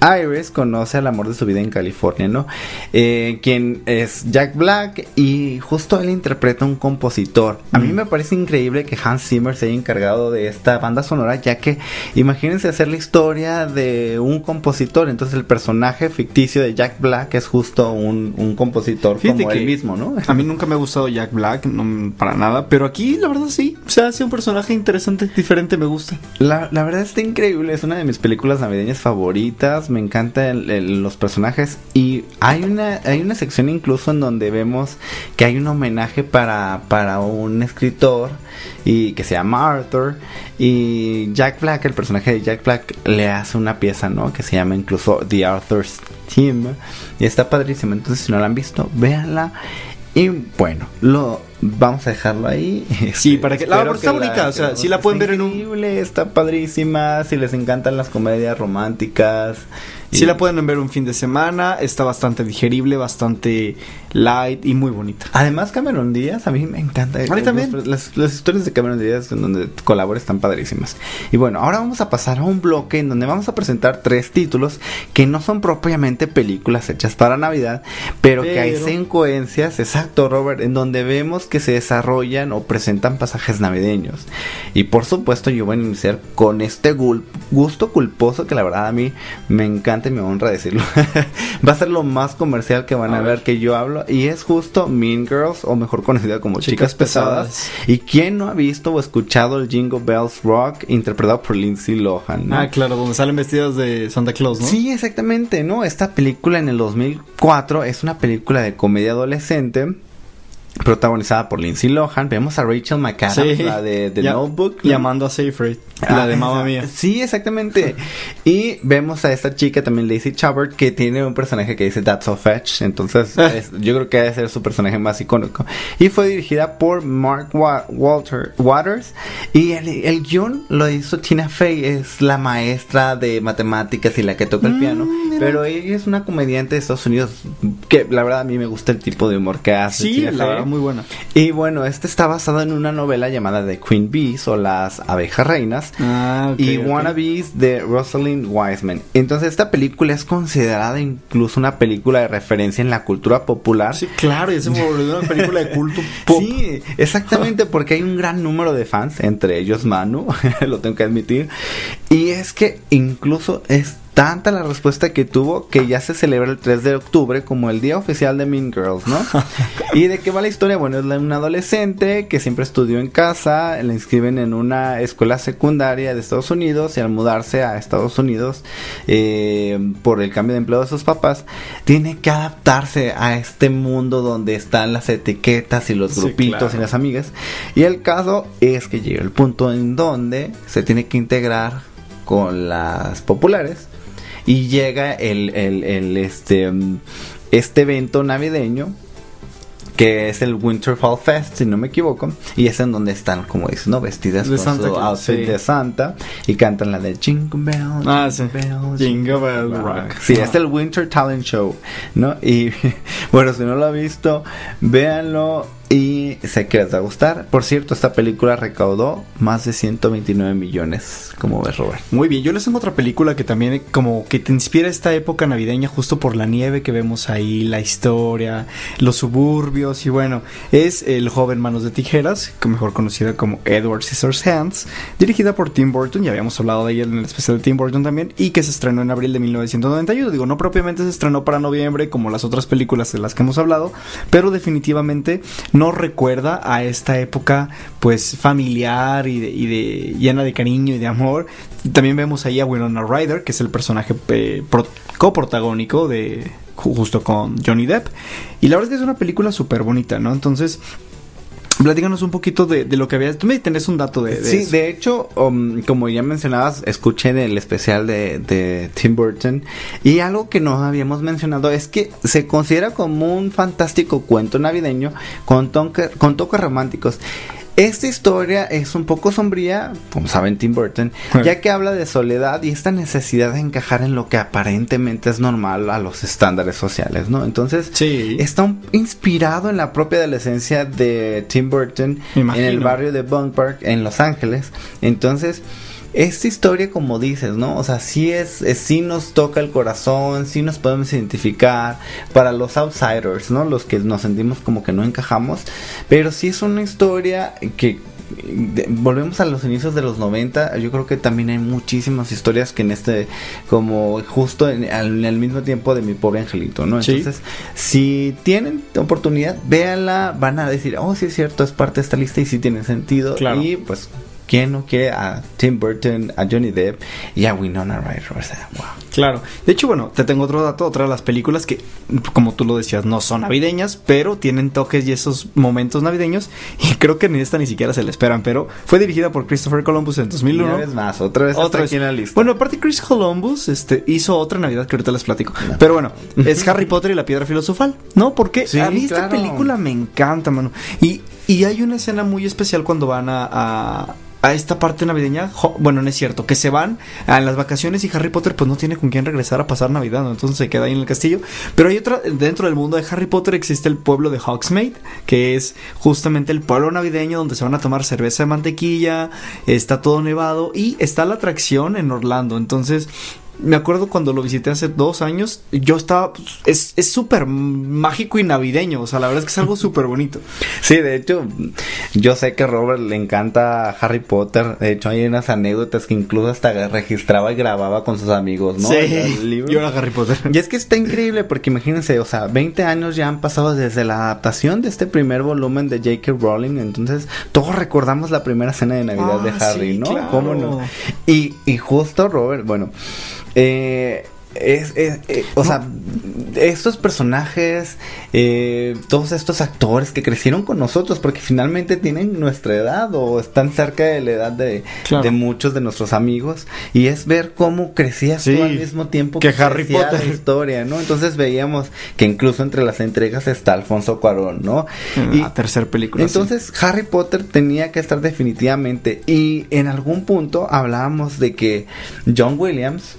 Iris conoce al amor de su vida en California, ¿no? Eh, quien es Jack Black y justo él interpreta un compositor. A mí Mm. me parece increíble que Hans Zimmer se haya encargado de esta banda sonora, ya que imagínense hacer la historia de un compositor. Entonces el personaje ficticio de Jack Black es justo un, un compositor Fíjate como que él mismo, ¿no? A mí nunca me ha gustado Jack Black, no, para nada, pero aquí la verdad sí, se hace un personaje interesante, diferente, me gusta. La, la verdad está increíble, es una de mis películas navideñas favoritas, me encantan los personajes. Y hay una, hay una sección incluso en donde vemos que hay un homenaje para, para un escritor y que se llama Arthur. Y Jack Black, el personaje de Jack Black le hace una pieza, ¿no? Que se llama incluso The Arthur's Team. Y está padrísima, entonces si no la han visto, véanla. Y bueno, lo vamos a dejarlo ahí. Sí, Este, para que- la- porque está bonita, o sea, sí la pueden ver en un- increíble, Está padrísima, si les encantan las comedias románticas. Si y- la pueden ver un fin de semana, está bastante digerible, bastante light y muy bonita. Además, Cameron Díaz, a mí me encanta. A mí también. Las, las- las historias de Cameron Díaz en donde colabora están padrísimas. Y bueno, ahora vamos a pasar a un bloque en donde vamos a presentar tres títulos que no son propiamente películas hechas para Navidad, pero, que hay Pero- secuencias, exacto, Robert, en donde vemos que se desarrollan o presentan pasajes navideños. Y por supuesto, yo voy a iniciar con este gusto culposo que la verdad a mí me encanta me honra decirlo. Va a ser lo más comercial que van a, A ver ver. que yo hablo y es justo Mean Girls o mejor conocida como Chicas, Chicas Pesadas. Pesadas. ¿Y quién no ha visto o escuchado el Jingle Bells Rock interpretado por Lindsay Lohan? ¿no? Ah, claro, donde salen vestidas de Santa Claus, ¿no? Sí, exactamente, ¿no? Esta película en el 2004 es una película de comedia adolescente protagonizada por Lindsay Lohan. Vemos a Rachel McAdams, la de The Notebook. ¿no? Llamando a Seyfried, Ah, la de Mamma esa- Mía. Sí, exactamente. y vemos a esta chica también, Lacey Chabert, que tiene un personaje que dice That's so fetch. Entonces, es- yo creo que debe ser su personaje más icónico. Y fue dirigida por Mark Wa- Walter Waters. Y el, el guion lo hizo Tina Fey, es la maestra de matemáticas y la que toca el piano. Pero ella es una comediante de Estados Unidos que la verdad a mí me gusta el tipo de humor que hace. Sí, Tina la Fey. Muy buena. Y bueno, este está basado en una novela llamada The Queen Bees o las abejas reinas Ah, y ok. Wannabes de Rosalind Wiseman. Entonces esta película es considerada incluso una película de referencia en la cultura popular. Sí, claro, y se volvió una película de culto pop. Sí, exactamente, porque hay un gran número de fans, entre ellos Manu, lo tengo que admitir. Y es que incluso es tanta la respuesta que tuvo que ya se celebra el 3 de octubre como el día oficial de Mean Girls, ¿no? ¿Y de qué va la historia? Bueno, es la de un adolescente que siempre estudió en casa, la inscriben en una escuela secundaria de Estados Unidos y al mudarse a Estados Unidos eh, por el cambio de empleo de sus papás, tiene que adaptarse a este mundo donde están las etiquetas y los Sí, grupitos claro. y las amigas. Y el caso es que llega el punto en donde se tiene que integrar con las populares y llega el, el, el, este, mm, este evento navideño que es el Winterfall Fest, si no me equivoco, y es en donde están, como dices, ¿no? Vestidas De con Santa su outfit sí. de Santa y cantan la de Jingle Bell, Ah, sí. Bell, Jingle Bell Rock. Sí, es el Winter Talent Show, ¿no? Y bueno, si no lo ha visto, véanlo. Y sé que les va a gustar. Por cierto, esta película recaudó más de 129 millones. como ves, Robert? Muy bien, yo les tengo otra película que también como que te inspira esta época navideña justo por la nieve que vemos ahí, la historia, los suburbios y bueno, es El joven manos de tijeras, mejor conocida como Edward Scissorhands, dirigida por Tim Burton, ya habíamos hablado de ella en el especial de Tim Burton también, y que se estrenó en abril de 1991. Digo, no propiamente se estrenó para noviembre como las otras películas de las que hemos hablado, pero definitivamente no recuerda a esta época pues familiar y de, y de llena de cariño y de amor. También vemos ahí a Winona Ryder, que es el personaje eh, pro- coprotagónico de ju- justo con Johnny Depp. Y la verdad es que es una película súper bonita, ¿no? Entonces, platícanos un poquito de, de lo que habías... Tú me tenés un dato de, de Sí, eso. de hecho, um, como ya mencionabas, escuché en el especial de, de Tim Burton y algo que no habíamos mencionado es que se considera como un fantástico cuento navideño con, con toques románticos. Esta historia es un poco sombría, como saben Tim Burton, ya que habla de soledad y esta necesidad de encajar en lo que aparentemente es normal a los estándares sociales, ¿no? Entonces, Sí. está un- inspirado en la propia adolescencia de Tim Burton en el barrio de Bunk Park en Los Ángeles. Entonces, esta historia, como dices, ¿no? O sea, sí es, es- sí nos toca el corazón, sí nos podemos identificar para los outsiders, ¿no? Los que nos sentimos como que no encajamos, pero sí es una historia que volvemos a los inicios de los 90 yo creo que también hay muchísimas historias que en este como justo en, al, mismo tiempo de mi pobre angelito no Sí. entonces si tienen oportunidad véanla van a decir oh sí es cierto es parte de esta lista y sí tiene sentido Claro. y pues quién no quiere a Tim Burton a Johnny Depp y a Winona Ryder o sea wow Claro. De hecho, bueno, te tengo otro dato, otra de las películas que, como tú lo decías, no son navideñas, pero tienen toques y esos momentos navideños. Y creo que ni esta ni siquiera se la esperan, pero fue dirigida por Christopher Columbus en 2001. una vez más otra vez Otra vez. aquí en la lista Bueno, aparte Chris Columbus este, hizo otra Navidad que ahorita les platico. Pero bueno, es Harry Potter y la piedra filosofal, ¿no? Porque Sí, a mí esta película me encanta, mano. Y, y hay una escena muy especial cuando van a... a a esta parte navideña, bueno, no es cierto, que se van a las vacaciones y Harry Potter pues no tiene con quién regresar a pasar Navidad, entonces se queda ahí en el castillo. Pero hay otra, dentro del mundo de Harry Potter existe el pueblo de Hogsmeade, que es justamente el pueblo navideño donde se van a tomar cerveza de mantequilla, está todo nevado y está la atracción en Orlando, entonces me acuerdo cuando lo visité hace dos años, yo estaba, pues, es es súper mágico y navideño, o sea, la verdad es que es algo súper bonito. Sí, de hecho, yo sé que a Robert le encanta Harry Potter. De hecho, hay unas anécdotas que incluso hasta registraba y grababa con sus amigos, ¿no? Libro. yo era Harry Potter. Y es que está increíble porque imagínense, o sea, 20 años ya han pasado desde la adaptación de este primer volumen de J.K. Rowling. Entonces, todos recordamos la primera cena de Navidad Ah, de Harry, sí, ¿no? claro. ¿Cómo no? Y, y justo Robert, bueno, eh, es, es- eh, o sea, estos personajes, eh, todos estos actores que crecieron con nosotros, porque finalmente tienen nuestra edad o están cerca de la edad de, Claro. de muchos de nuestros amigos, y es ver cómo crecías Sí, tú al mismo tiempo que Harry Potter. la historia, ¿no? Entonces veíamos que incluso entre las entregas está Alfonso Cuarón, ¿no? Y la tercera película. sí. Entonces Harry Potter tenía que estar definitivamente y en algún punto hablábamos de que John Williams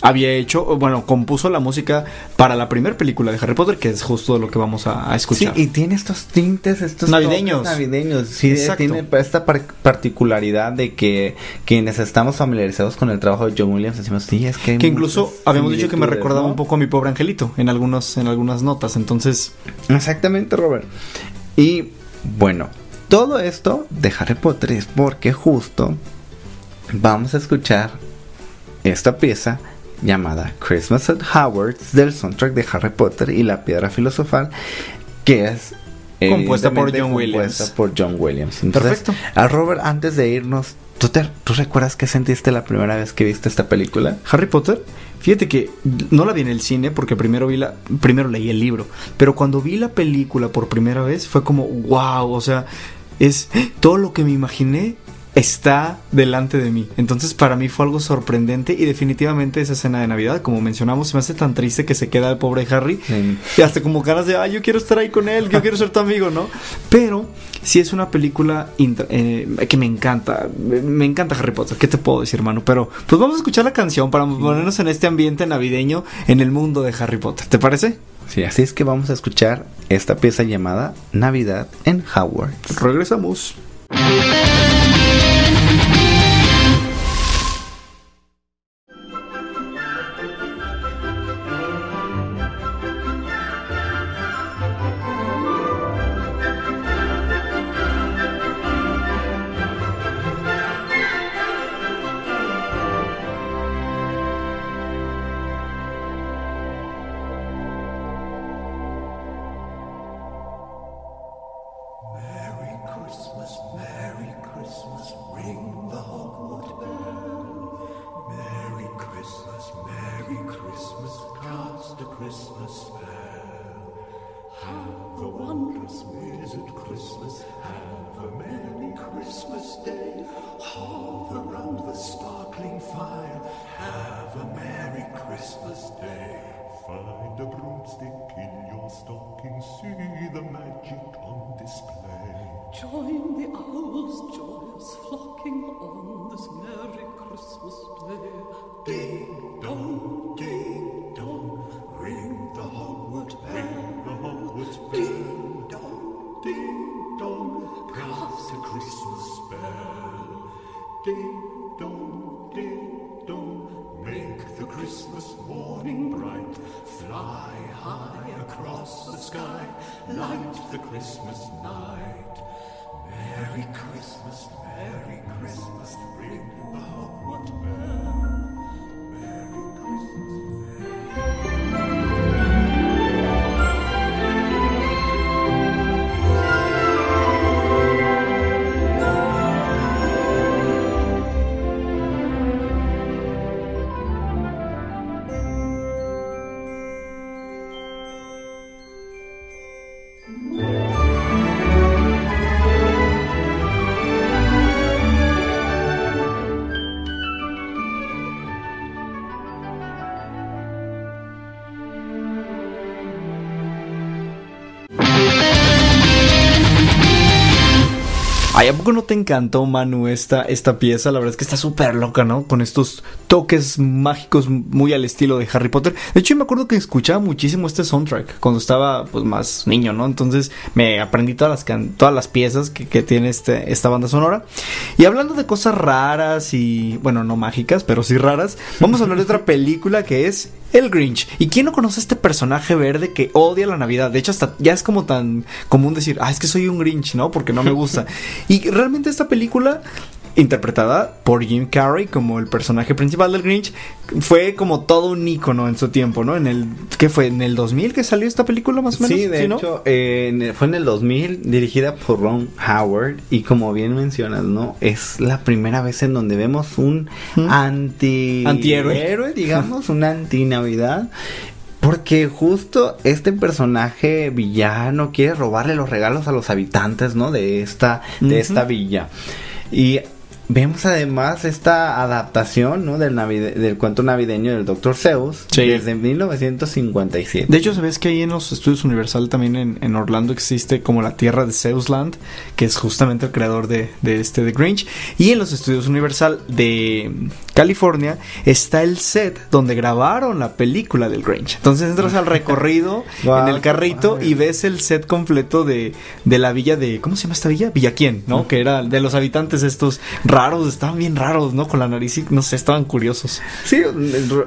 había hecho, bueno, compuso la música para la primera película de Harry Potter, que es justo lo que vamos a, a escuchar. Sí, y tiene estos tintes, estos Navideños. navideños. Sí, Exacto. tiene esta par- particularidad de que quienes estamos familiarizados con el trabajo de John Williams decimos, sí, es que que incluso habíamos dicho que me recordaba ¿no? un poco a mi pobre angelito en algunos en algunas notas entonces Exactamente, Robert. Y bueno, todo esto de Harry Potter es porque justo vamos a escuchar esta pieza llamada Christmas at Howard's del soundtrack de Harry Potter y la piedra filosofal que es Compuesta por evidentemente John compuesta Williams. por John Williams. Entonces, Perfecto. A Robert, antes de irnos, ¿tú, te, ¿tú recuerdas qué sentiste la primera vez que viste esta película? Harry Potter fíjate que no la vi en el cine porque primero vi la primero leí el libro pero cuando vi la película por primera vez fue como wow o sea es todo lo que me imaginé está delante de mí. Entonces para mí fue algo sorprendente y definitivamente esa escena de Navidad, como mencionamos, se me hace tan triste que se queda el pobre Harry. Sí. Y hasta como ganas de, ay, yo quiero estar ahí con él, yo quiero ser tu amigo, ¿no? Pero sí es una película eh, que me encanta. Me, me encanta Harry Potter. ¿Qué te puedo decir, hermano? Pero pues vamos a escuchar la canción para ponernos en este ambiente navideño en el mundo de Harry Potter. ¿Te parece? Sí, así es que vamos a escuchar esta pieza llamada Navidad en Howard. Regresamos. Ding dong, ding dong, make the Christmas morning bright. Fly high across the sky, light the Christmas night. Merry Christmas, Merry Christmas, ring the Hogwarts bell. Merry Christmas. ¿A poco no te encantó, Manu, esta, esta pieza? La verdad es que está súper loca, ¿no? Con estos toques mágicos muy al estilo de Harry Potter. De hecho, yo me acuerdo que escuchaba muchísimo este soundtrack cuando estaba, pues, más niño, ¿no? Entonces, me aprendí todas las, can- todas las piezas que, que tiene este, esta banda sonora. Y hablando de cosas raras y, bueno, no mágicas, pero sí raras, vamos a hablar de otra película que es El Grinch. ¿Y quién no conoce a este personaje verde que odia la Navidad? De hecho, hasta ya es como tan común decir, ah, es que soy un Grinch, ¿no? Porque no me gusta. y realmente esta película, interpretada por Jim Carrey como el personaje principal del Grinch, fue como todo un ícono en su tiempo, ¿no? En el, ¿qué fue? ¿En el 2000 que salió esta película más o menos? Sí, de hecho, eh, fue en el 2000, dirigida por Ron Howard. Y como bien mencionas, ¿no? Es la primera vez en donde vemos un anti... Antihéroe. héroe, digamos, un anti-Navidad. Porque justo este personaje villano quiere robarle los regalos a los habitantes, ¿no? De esta, de esta villa. Y vemos además esta adaptación, ¿no? Del, navide- del cuento navideño del Dr. Zeus Sí. desde 1957. De hecho, ¿sabes que ahí en los estudios Universal también en, en Orlando existe como la tierra de Zeusland, que es justamente el creador de, de este de Grinch? Y en los estudios Universal de California está el set donde grabaron la película del Grinch. Entonces entras al recorrido en el carrito y ves el set completo de, de la villa de... ¿Cómo se llama esta villa? Villaquién, ¿no? Que era de los habitantes estos raros, estaban bien raros, ¿no? Con la nariz y no sé, estaban curiosos. Sí,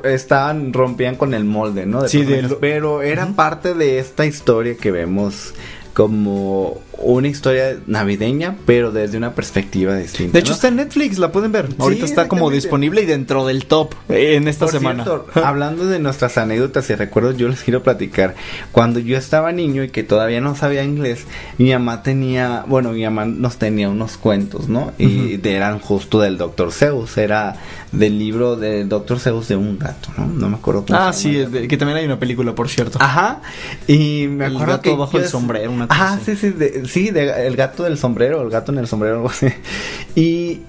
estaban, rompían con el molde, ¿no? De Sí, de personajes, lo- pero era parte de esta historia que vemos como una historia navideña, pero desde una perspectiva distinta. De hecho ¿no? está en Netflix, la pueden ver. Ahorita está como disponible y dentro del top eh, en esta Por semana. cierto, hablando de nuestras anécdotas y recuerdos, yo les quiero platicar. Cuando yo estaba niño y que todavía no sabía inglés, mi mamá tenía, bueno, mi mamá nos tenía unos cuentos, ¿no? Y de- eran justo del Dr. Zeus, era del libro de Dr. Zeus de un gato, ¿no? No me acuerdo cómo ah, sí, de- que también hay una película, por cierto. Ajá. Y me El acuerdo gato que bajo el sombrero, una cosa así. sí, sí, de- sí, de- el gato del sombrero, el gato en el sombrero, algo así. Y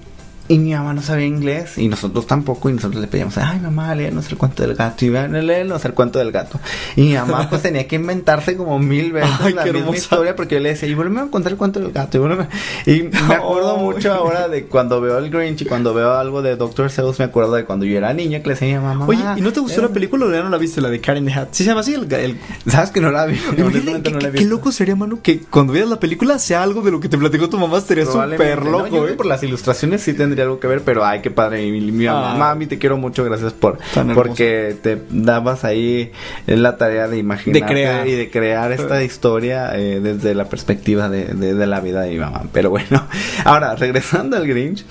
y mi mamá no sabía inglés y nosotros tampoco y nosotros le pedíamos, ay mamá, léenos el cuento del gato y vean, léenos el cuento del gato. Y mi mamá pues tenía que inventarse como mil veces Ay, la misma hermosa. historia porque yo le decía, y vuelve a contar el cuento del gato. Y, vuélveme". Y me acuerdo mucho ahora de cuando veo el Grinch y cuando veo algo de Doctor Seuss, me acuerdo de cuando yo era niña que le decía a mi mamá. Oye, ¿y no te gustó eh, la película o ya no la viste, la de Karen the Hat? ¿Sí se llama así? El, el- ¿Sabes que no la vi? No la he qué- loco sería, mano, que cuando veas la película sea algo de lo que te platicó tu mamá, Probablemente, súper ¿no? loco, Yo creo ¿eh? por las ilustraciones sí tendría algo que ver, pero ay, qué padre. Mi mamá, Ah. mami, te quiero mucho, gracias por Tan porque te dabas ahí eh, la tarea de imaginar De crear. y de crear esta historia eh, desde la perspectiva de, de- de la vida de mi mamá. Pero bueno, ahora regresando al Grinch,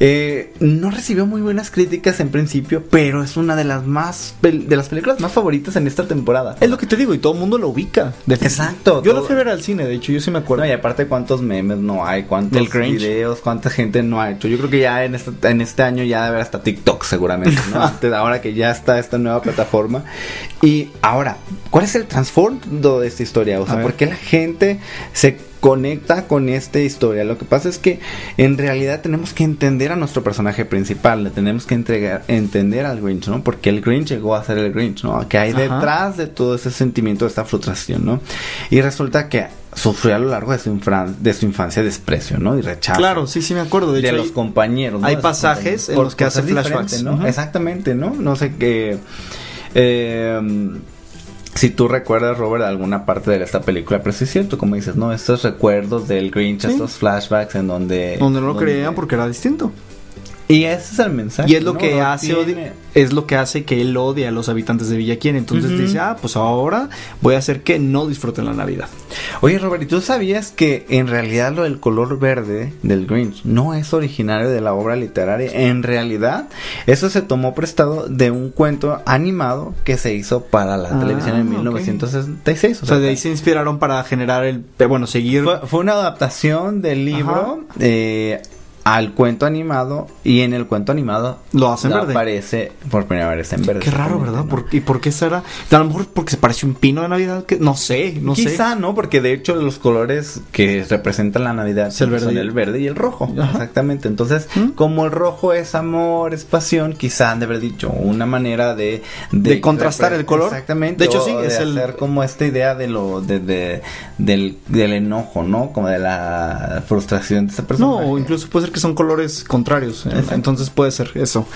eh, no recibió muy buenas críticas en principio, pero es una de las más de las películas más favoritas en esta temporada. Es lo que te digo, y todo el mundo lo ubica. Exacto, Yo todo- fui a ver al cine, de hecho, yo sí me acuerdo. No, y aparte cuántos memes no hay, cuántos videos, cuánta gente no ha hecho. Yo creo que ya en este, en este año ya debe haber hasta TikTok seguramente, ¿no? Antes- ahora que ya está esta nueva plataforma. Y ahora, ¿cuál es el trasfondo de esta historia? O sea. ¿por qué la gente se conecta con esta historia? Lo que pasa es que en realidad tenemos que entender a nuestro personaje principal, le tenemos que entregar, entender al Grinch, ¿no? Porque el Grinch llegó a ser el Grinch, ¿no? Que hay Ajá. detrás de todo ese sentimiento, de esta frustración, ¿no? Y resulta que sufrió a lo largo de su, infran- de su infancia desprecio, ¿no? Y rechazo. Claro, sí, sí me acuerdo. De, De, hecho, los hay- compañeros. ¿no? hay pasajes compañeros. en Por los que hace flashbacks. ¿no? Exactamente, ¿no? No sé qué. eh, si tú recuerdas, Robert, alguna parte de esta película, pero sí es cierto, como dices, ¿no? Estos recuerdos del Grinch, Sí. estos flashbacks en donde. donde no lo creían porque era distinto. Y ese es el mensaje. Y es lo ¿no? que No hace tiene- es lo que hace que él odie a los habitantes de Villaquién. Entonces dice, ah, pues ahora voy a hacer que no disfruten la Navidad. Oye, Robert, ¿y tú sabías que en realidad lo del color verde del Grinch no es originario de la obra literaria? En realidad, eso se tomó prestado de un cuento animado que se hizo para la Ah, televisión en ok. 1966. O sea, de ahí se inspiraron para generar el, eh, bueno, seguir. fue, fue una adaptación del libro eh, al cuento animado y en el cuento animado Lo hacen verde. aparece por primera vez en verde. Qué raro, ¿verdad? ¿no? ¿Por- ¿Y por qué será? A lo mejor porque se parece un pino de Navidad. Que, no sé, no sé. Quizá no, porque de hecho los colores que representan la Navidad Es el verde son y- el verde y el rojo. Ajá. Exactamente. Entonces, ¿Mm? como el rojo es amor, es pasión, quizá han de haber dicho una manera de... De contrastar el color. Exactamente. De hecho, sí, es de el- hacer como esta idea de lo... De, de- del, del enojo, ¿no? Como de la frustración de esa persona. No, o incluso puede ser que son colores contrarios. eh. Entonces puede ser eso.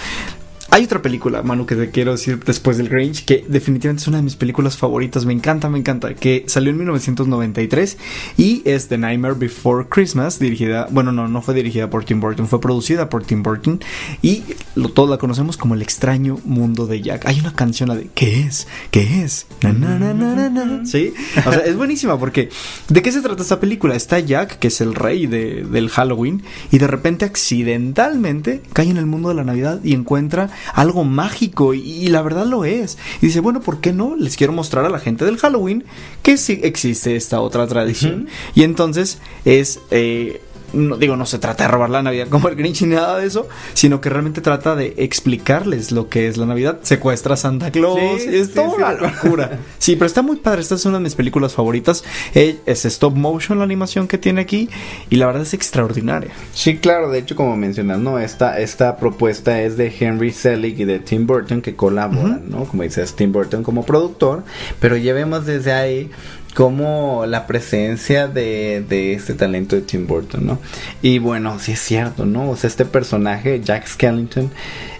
Hay otra película, Manu, que te quiero decir después del Grinch, que definitivamente es una de mis películas favoritas. Me encanta, me encanta. Que salió en 1993 y es The Nightmare Before Christmas, dirigida, bueno, no, no fue dirigida por Tim Burton, fue producida por Tim Burton y lo, todos la conocemos como El extraño mundo de Jack. Hay una canción de ¿Qué es? ¿Qué es? Na, na, na. Sí, o sea, es buenísima porque ¿de qué se trata esta película? Está Jack, que es el rey de- del Halloween, y de repente accidentalmente cae en el mundo de la Navidad y encuentra algo mágico y, y la verdad lo es. Y dice, bueno, ¿por qué no? Les quiero mostrar a la gente del Halloween que sí existe esta otra tradición. Y entonces es... eh, no digo, no se trata de robar la Navidad como el Grinch ni nada de eso, sino que realmente trata de explicarles lo que es la Navidad. Secuestra a Santa Claus, Sí, es sí, toda sí, una locura. Sí, pero está muy padre. Esta es una de mis películas favoritas. Eh, es stop motion la animación que tiene aquí y la verdad es extraordinaria. Sí, claro, de hecho, como mencionas, ¿no? Esta, esta propuesta es de Henry Selick y de Tim Burton que colaboran, ¿no? Como dices, Tim Burton como productor, pero ya vemos desde ahí como la presencia de, de este talento de Tim Burton, ¿no? Y bueno, sí es cierto, ¿no? O sea, este personaje, Jack Skellington,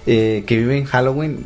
eh, que vive en Halloween,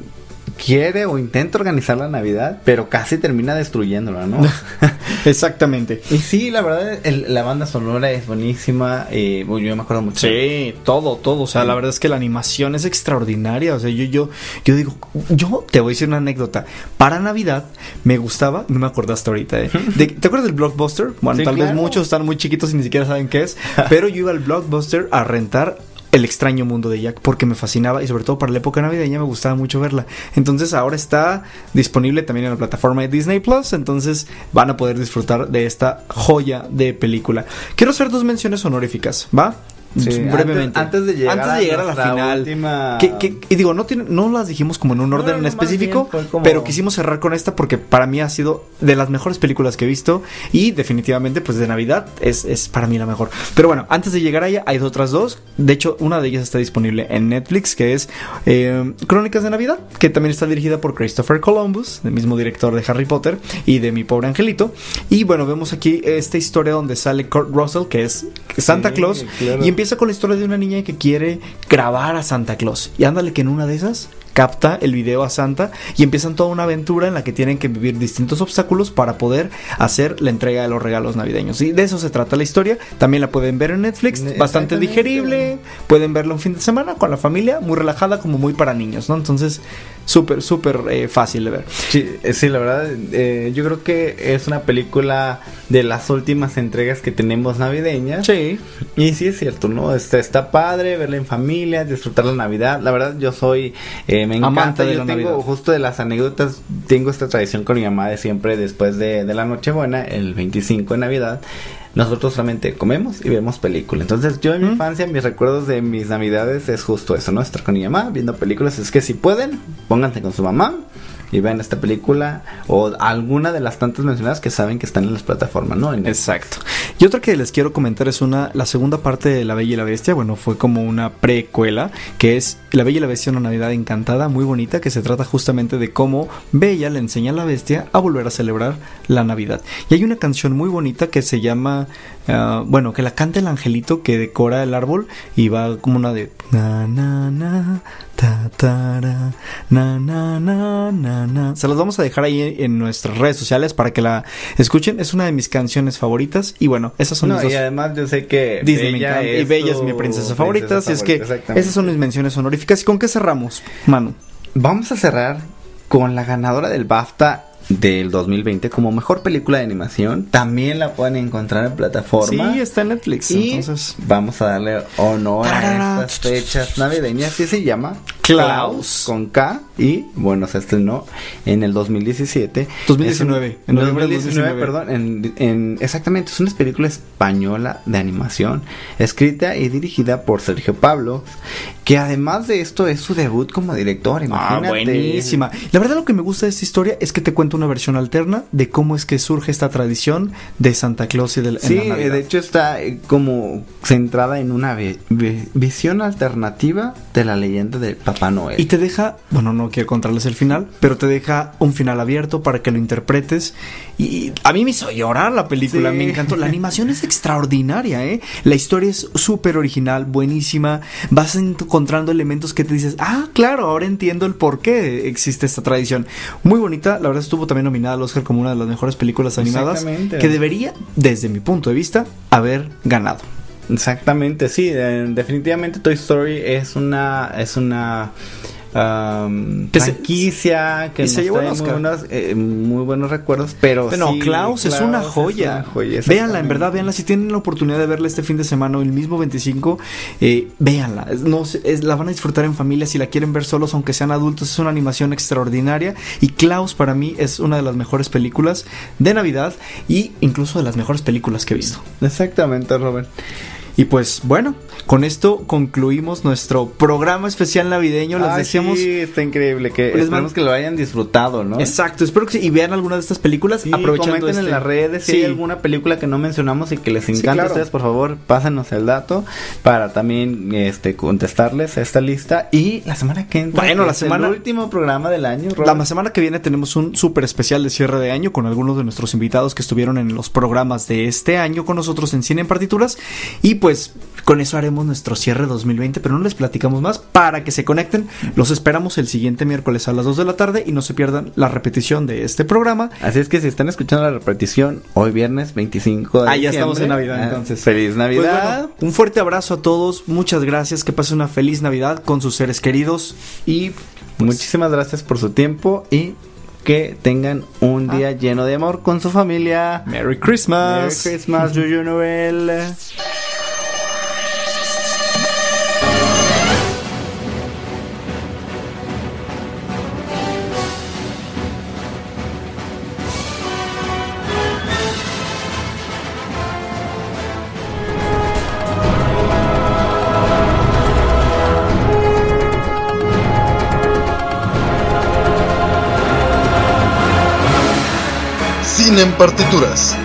quiere o intenta organizar la Navidad, pero casi termina destruyéndola, ¿no? Exactamente. y sí, la verdad, el- la banda sonora es buenísima, eh, yo me acuerdo mucho. Sí, todo, todo. O sea, la verdad es que la animación es extraordinaria. O sea, yo, yo, yo digo, yo te voy a decir una anécdota. Para Navidad me gustaba, no me acuerdo hasta ahorita. eh, de- ¿Te acuerdas del Blockbuster? Bueno, Sí, tal vez muchos están muy chiquitos y ni siquiera saben qué es. pero yo iba al Blockbuster a rentar el extraño mundo de Jack porque me fascinaba y sobre todo para la época navideña me gustaba mucho verla. Entonces ahora está disponible también en la plataforma de Disney Plus, entonces van a poder disfrutar de esta joya de película. Quiero hacer dos menciones honoríficas, ¿va? Sí, brevemente. antes- antes de llegar Antes de a llegar a la final. última- que- que- y digo, no, tiene, no las dijimos como en un orden no, en específico, bien fue como- pero quisimos cerrar con esta porque para mí ha sido de las mejores películas que he visto y definitivamente pues de Navidad es, es para mí la mejor. Pero bueno, antes de llegar a ella hay otras dos. De hecho, una de ellas está disponible en Netflix que es eh, Crónicas de Navidad, que también está dirigida por Christopher Columbus, el mismo director de Harry Potter y de Mi Pobre Angelito. Y bueno, vemos aquí esta historia donde sale Kurt Russell, que es Santa Sí, Claus, claro. y empieza con la historia de una niña que quiere grabar a Santa Claus. Y ándale que en una de esas capta el video a Santa y empiezan toda una aventura en la que tienen que vivir distintos obstáculos para poder hacer la entrega de los regalos navideños. Y de eso se trata la historia. También la pueden ver en Netflix, bastante digerible. Pueden verla un fin de semana con la familia, muy relajada, como muy para niños, ¿no? Entonces, súper, súper eh, fácil de ver. Sí, eh, sí, la verdad, eh, yo creo que es una película de las últimas entregas que tenemos navideñas. Sí. Y sí es cierto, ¿no? Está, está padre verla en familia, disfrutar la Navidad. La verdad, yo soy, eh, me encanta. de Yo la tengo Navidad. justo de las anécdotas, tengo esta tradición con mi mamá de siempre después de, de la Nochebuena, el 25 de Navidad. Nosotros solamente comemos y vemos películas. Entonces, yo en mi infancia, mis recuerdos de mis navidades es justo eso, ¿no? Estar con mi mamá viendo películas. Es que si pueden, pónganse con su mamá y vean esta película o alguna de las tantas mencionadas que saben que están en las plataformas, ¿no? En- Exacto. Y otra que les quiero comentar es una, la segunda parte de La Bella y la Bestia, bueno, fue como una precuela, que es La Bella y la Bestia, una Navidad encantada, muy bonita, que se trata justamente de cómo Bella le enseña a la bestia a volver a celebrar la Navidad. Y hay una canción muy bonita que se llama, ah, bueno, que la canta el angelito que decora el árbol y va como una de... Na, na, na, ta, tara, na, na, na, na, na. Se las vamos a dejar ahí en nuestras redes sociales para que la escuchen. Es una de mis canciones favoritas. Y bueno, esas son No, mis dos. y además yo sé que Disney me Bella y Bella es mi princesa favorita. así es que esas son mis menciones honoríficas. ¿Y con qué cerramos, Manu? Vamos a cerrar con la ganadora del BAFTA del 2020 como mejor película de animación. También la pueden encontrar en plataforma. Sí, está en Netflix. y entonces, vamos a darle honor a estas fechas navideñas y se llama Klaus. con K y bueno se estrenó en el 2017 2019, Es un- en noviembre del 2019 2019. perdón en, en- exactamente es una película española de animación escrita y dirigida por Sergio Pablo que además de esto es su debut como director Ah, imagínate buenísima. La verdad lo que me gusta de esta historia es que te cuenta una versión alterna de cómo es que surge esta tradición de Santa Claus y del en Sí, la Navidad. de hecho está eh, como centrada en una vi- vi- visión alternativa de la leyenda de Papá Noel. Y te deja, bueno, no quiero contarles el final, pero te deja un final abierto para que lo interpretes. Y a mí me hizo llorar la película, Sí. me encantó. La animación es extraordinaria, ¿eh? La historia es súper original, buenísima. Vas encontrando elementos que te dices, ah, claro, ahora entiendo el por qué existe esta tradición. Muy bonita, la verdad estuvo también nominada al Oscar como una de las mejores películas animadas que debería, desde mi punto de vista, haber ganado. Exactamente, sí, eh, definitivamente Toy Story es una es una Que se- franquicia que y nos se llevó muy buenos, eh, muy buenos recuerdos, pero Pero no, Klaus, es una joya. una joya, véanla, en verdad, véanla. Si tienen la oportunidad de verla este fin de semana o el mismo 25, eh, véanla. Es- No, es- la van a disfrutar en familia. Si la quieren ver solos, aunque sean adultos, es una animación extraordinaria. Y Klaus, para mí, es una de las mejores películas de Navidad y incluso de las mejores películas que he visto. Exactamente, Robert. Y pues bueno, con esto concluimos nuestro programa especial navideño. Les Ay, decíamos. sí, está increíble que Les esperemos que lo hayan disfrutado, ¿no? Exacto, espero que sí. Y vean alguna de estas películas Sí, aprovechando comenten este- en las redes si Sí. hay alguna película que no mencionamos y que les encanta claro. a ustedes, por favor, pásenos el dato para también este contestarles esta lista y la semana que entra Bueno, la semana- el último programa del año, La Robert. semana que viene tenemos un súper especial de cierre de año con algunos de nuestros invitados que estuvieron en los programas de este año con nosotros en Cine en Partituras. Y pues con eso haremos nuestro cierre 2020, pero no les platicamos más para que se conecten. Los esperamos el siguiente miércoles a las 2 de la tarde y no se pierdan la repetición de este programa. Así es que si están escuchando la repetición hoy viernes 25 de Ah, ya estamos en Navidad, ah, entonces. Feliz Pues Navidad. bueno, un fuerte abrazo a todos, muchas gracias, que pasen una feliz Navidad con sus seres queridos y Muchísimas gracias por su tiempo y que tengan un Ah. día lleno de amor con su familia. Merry Merry Christmas. Christmas, Yuyu Noel. En Partituras.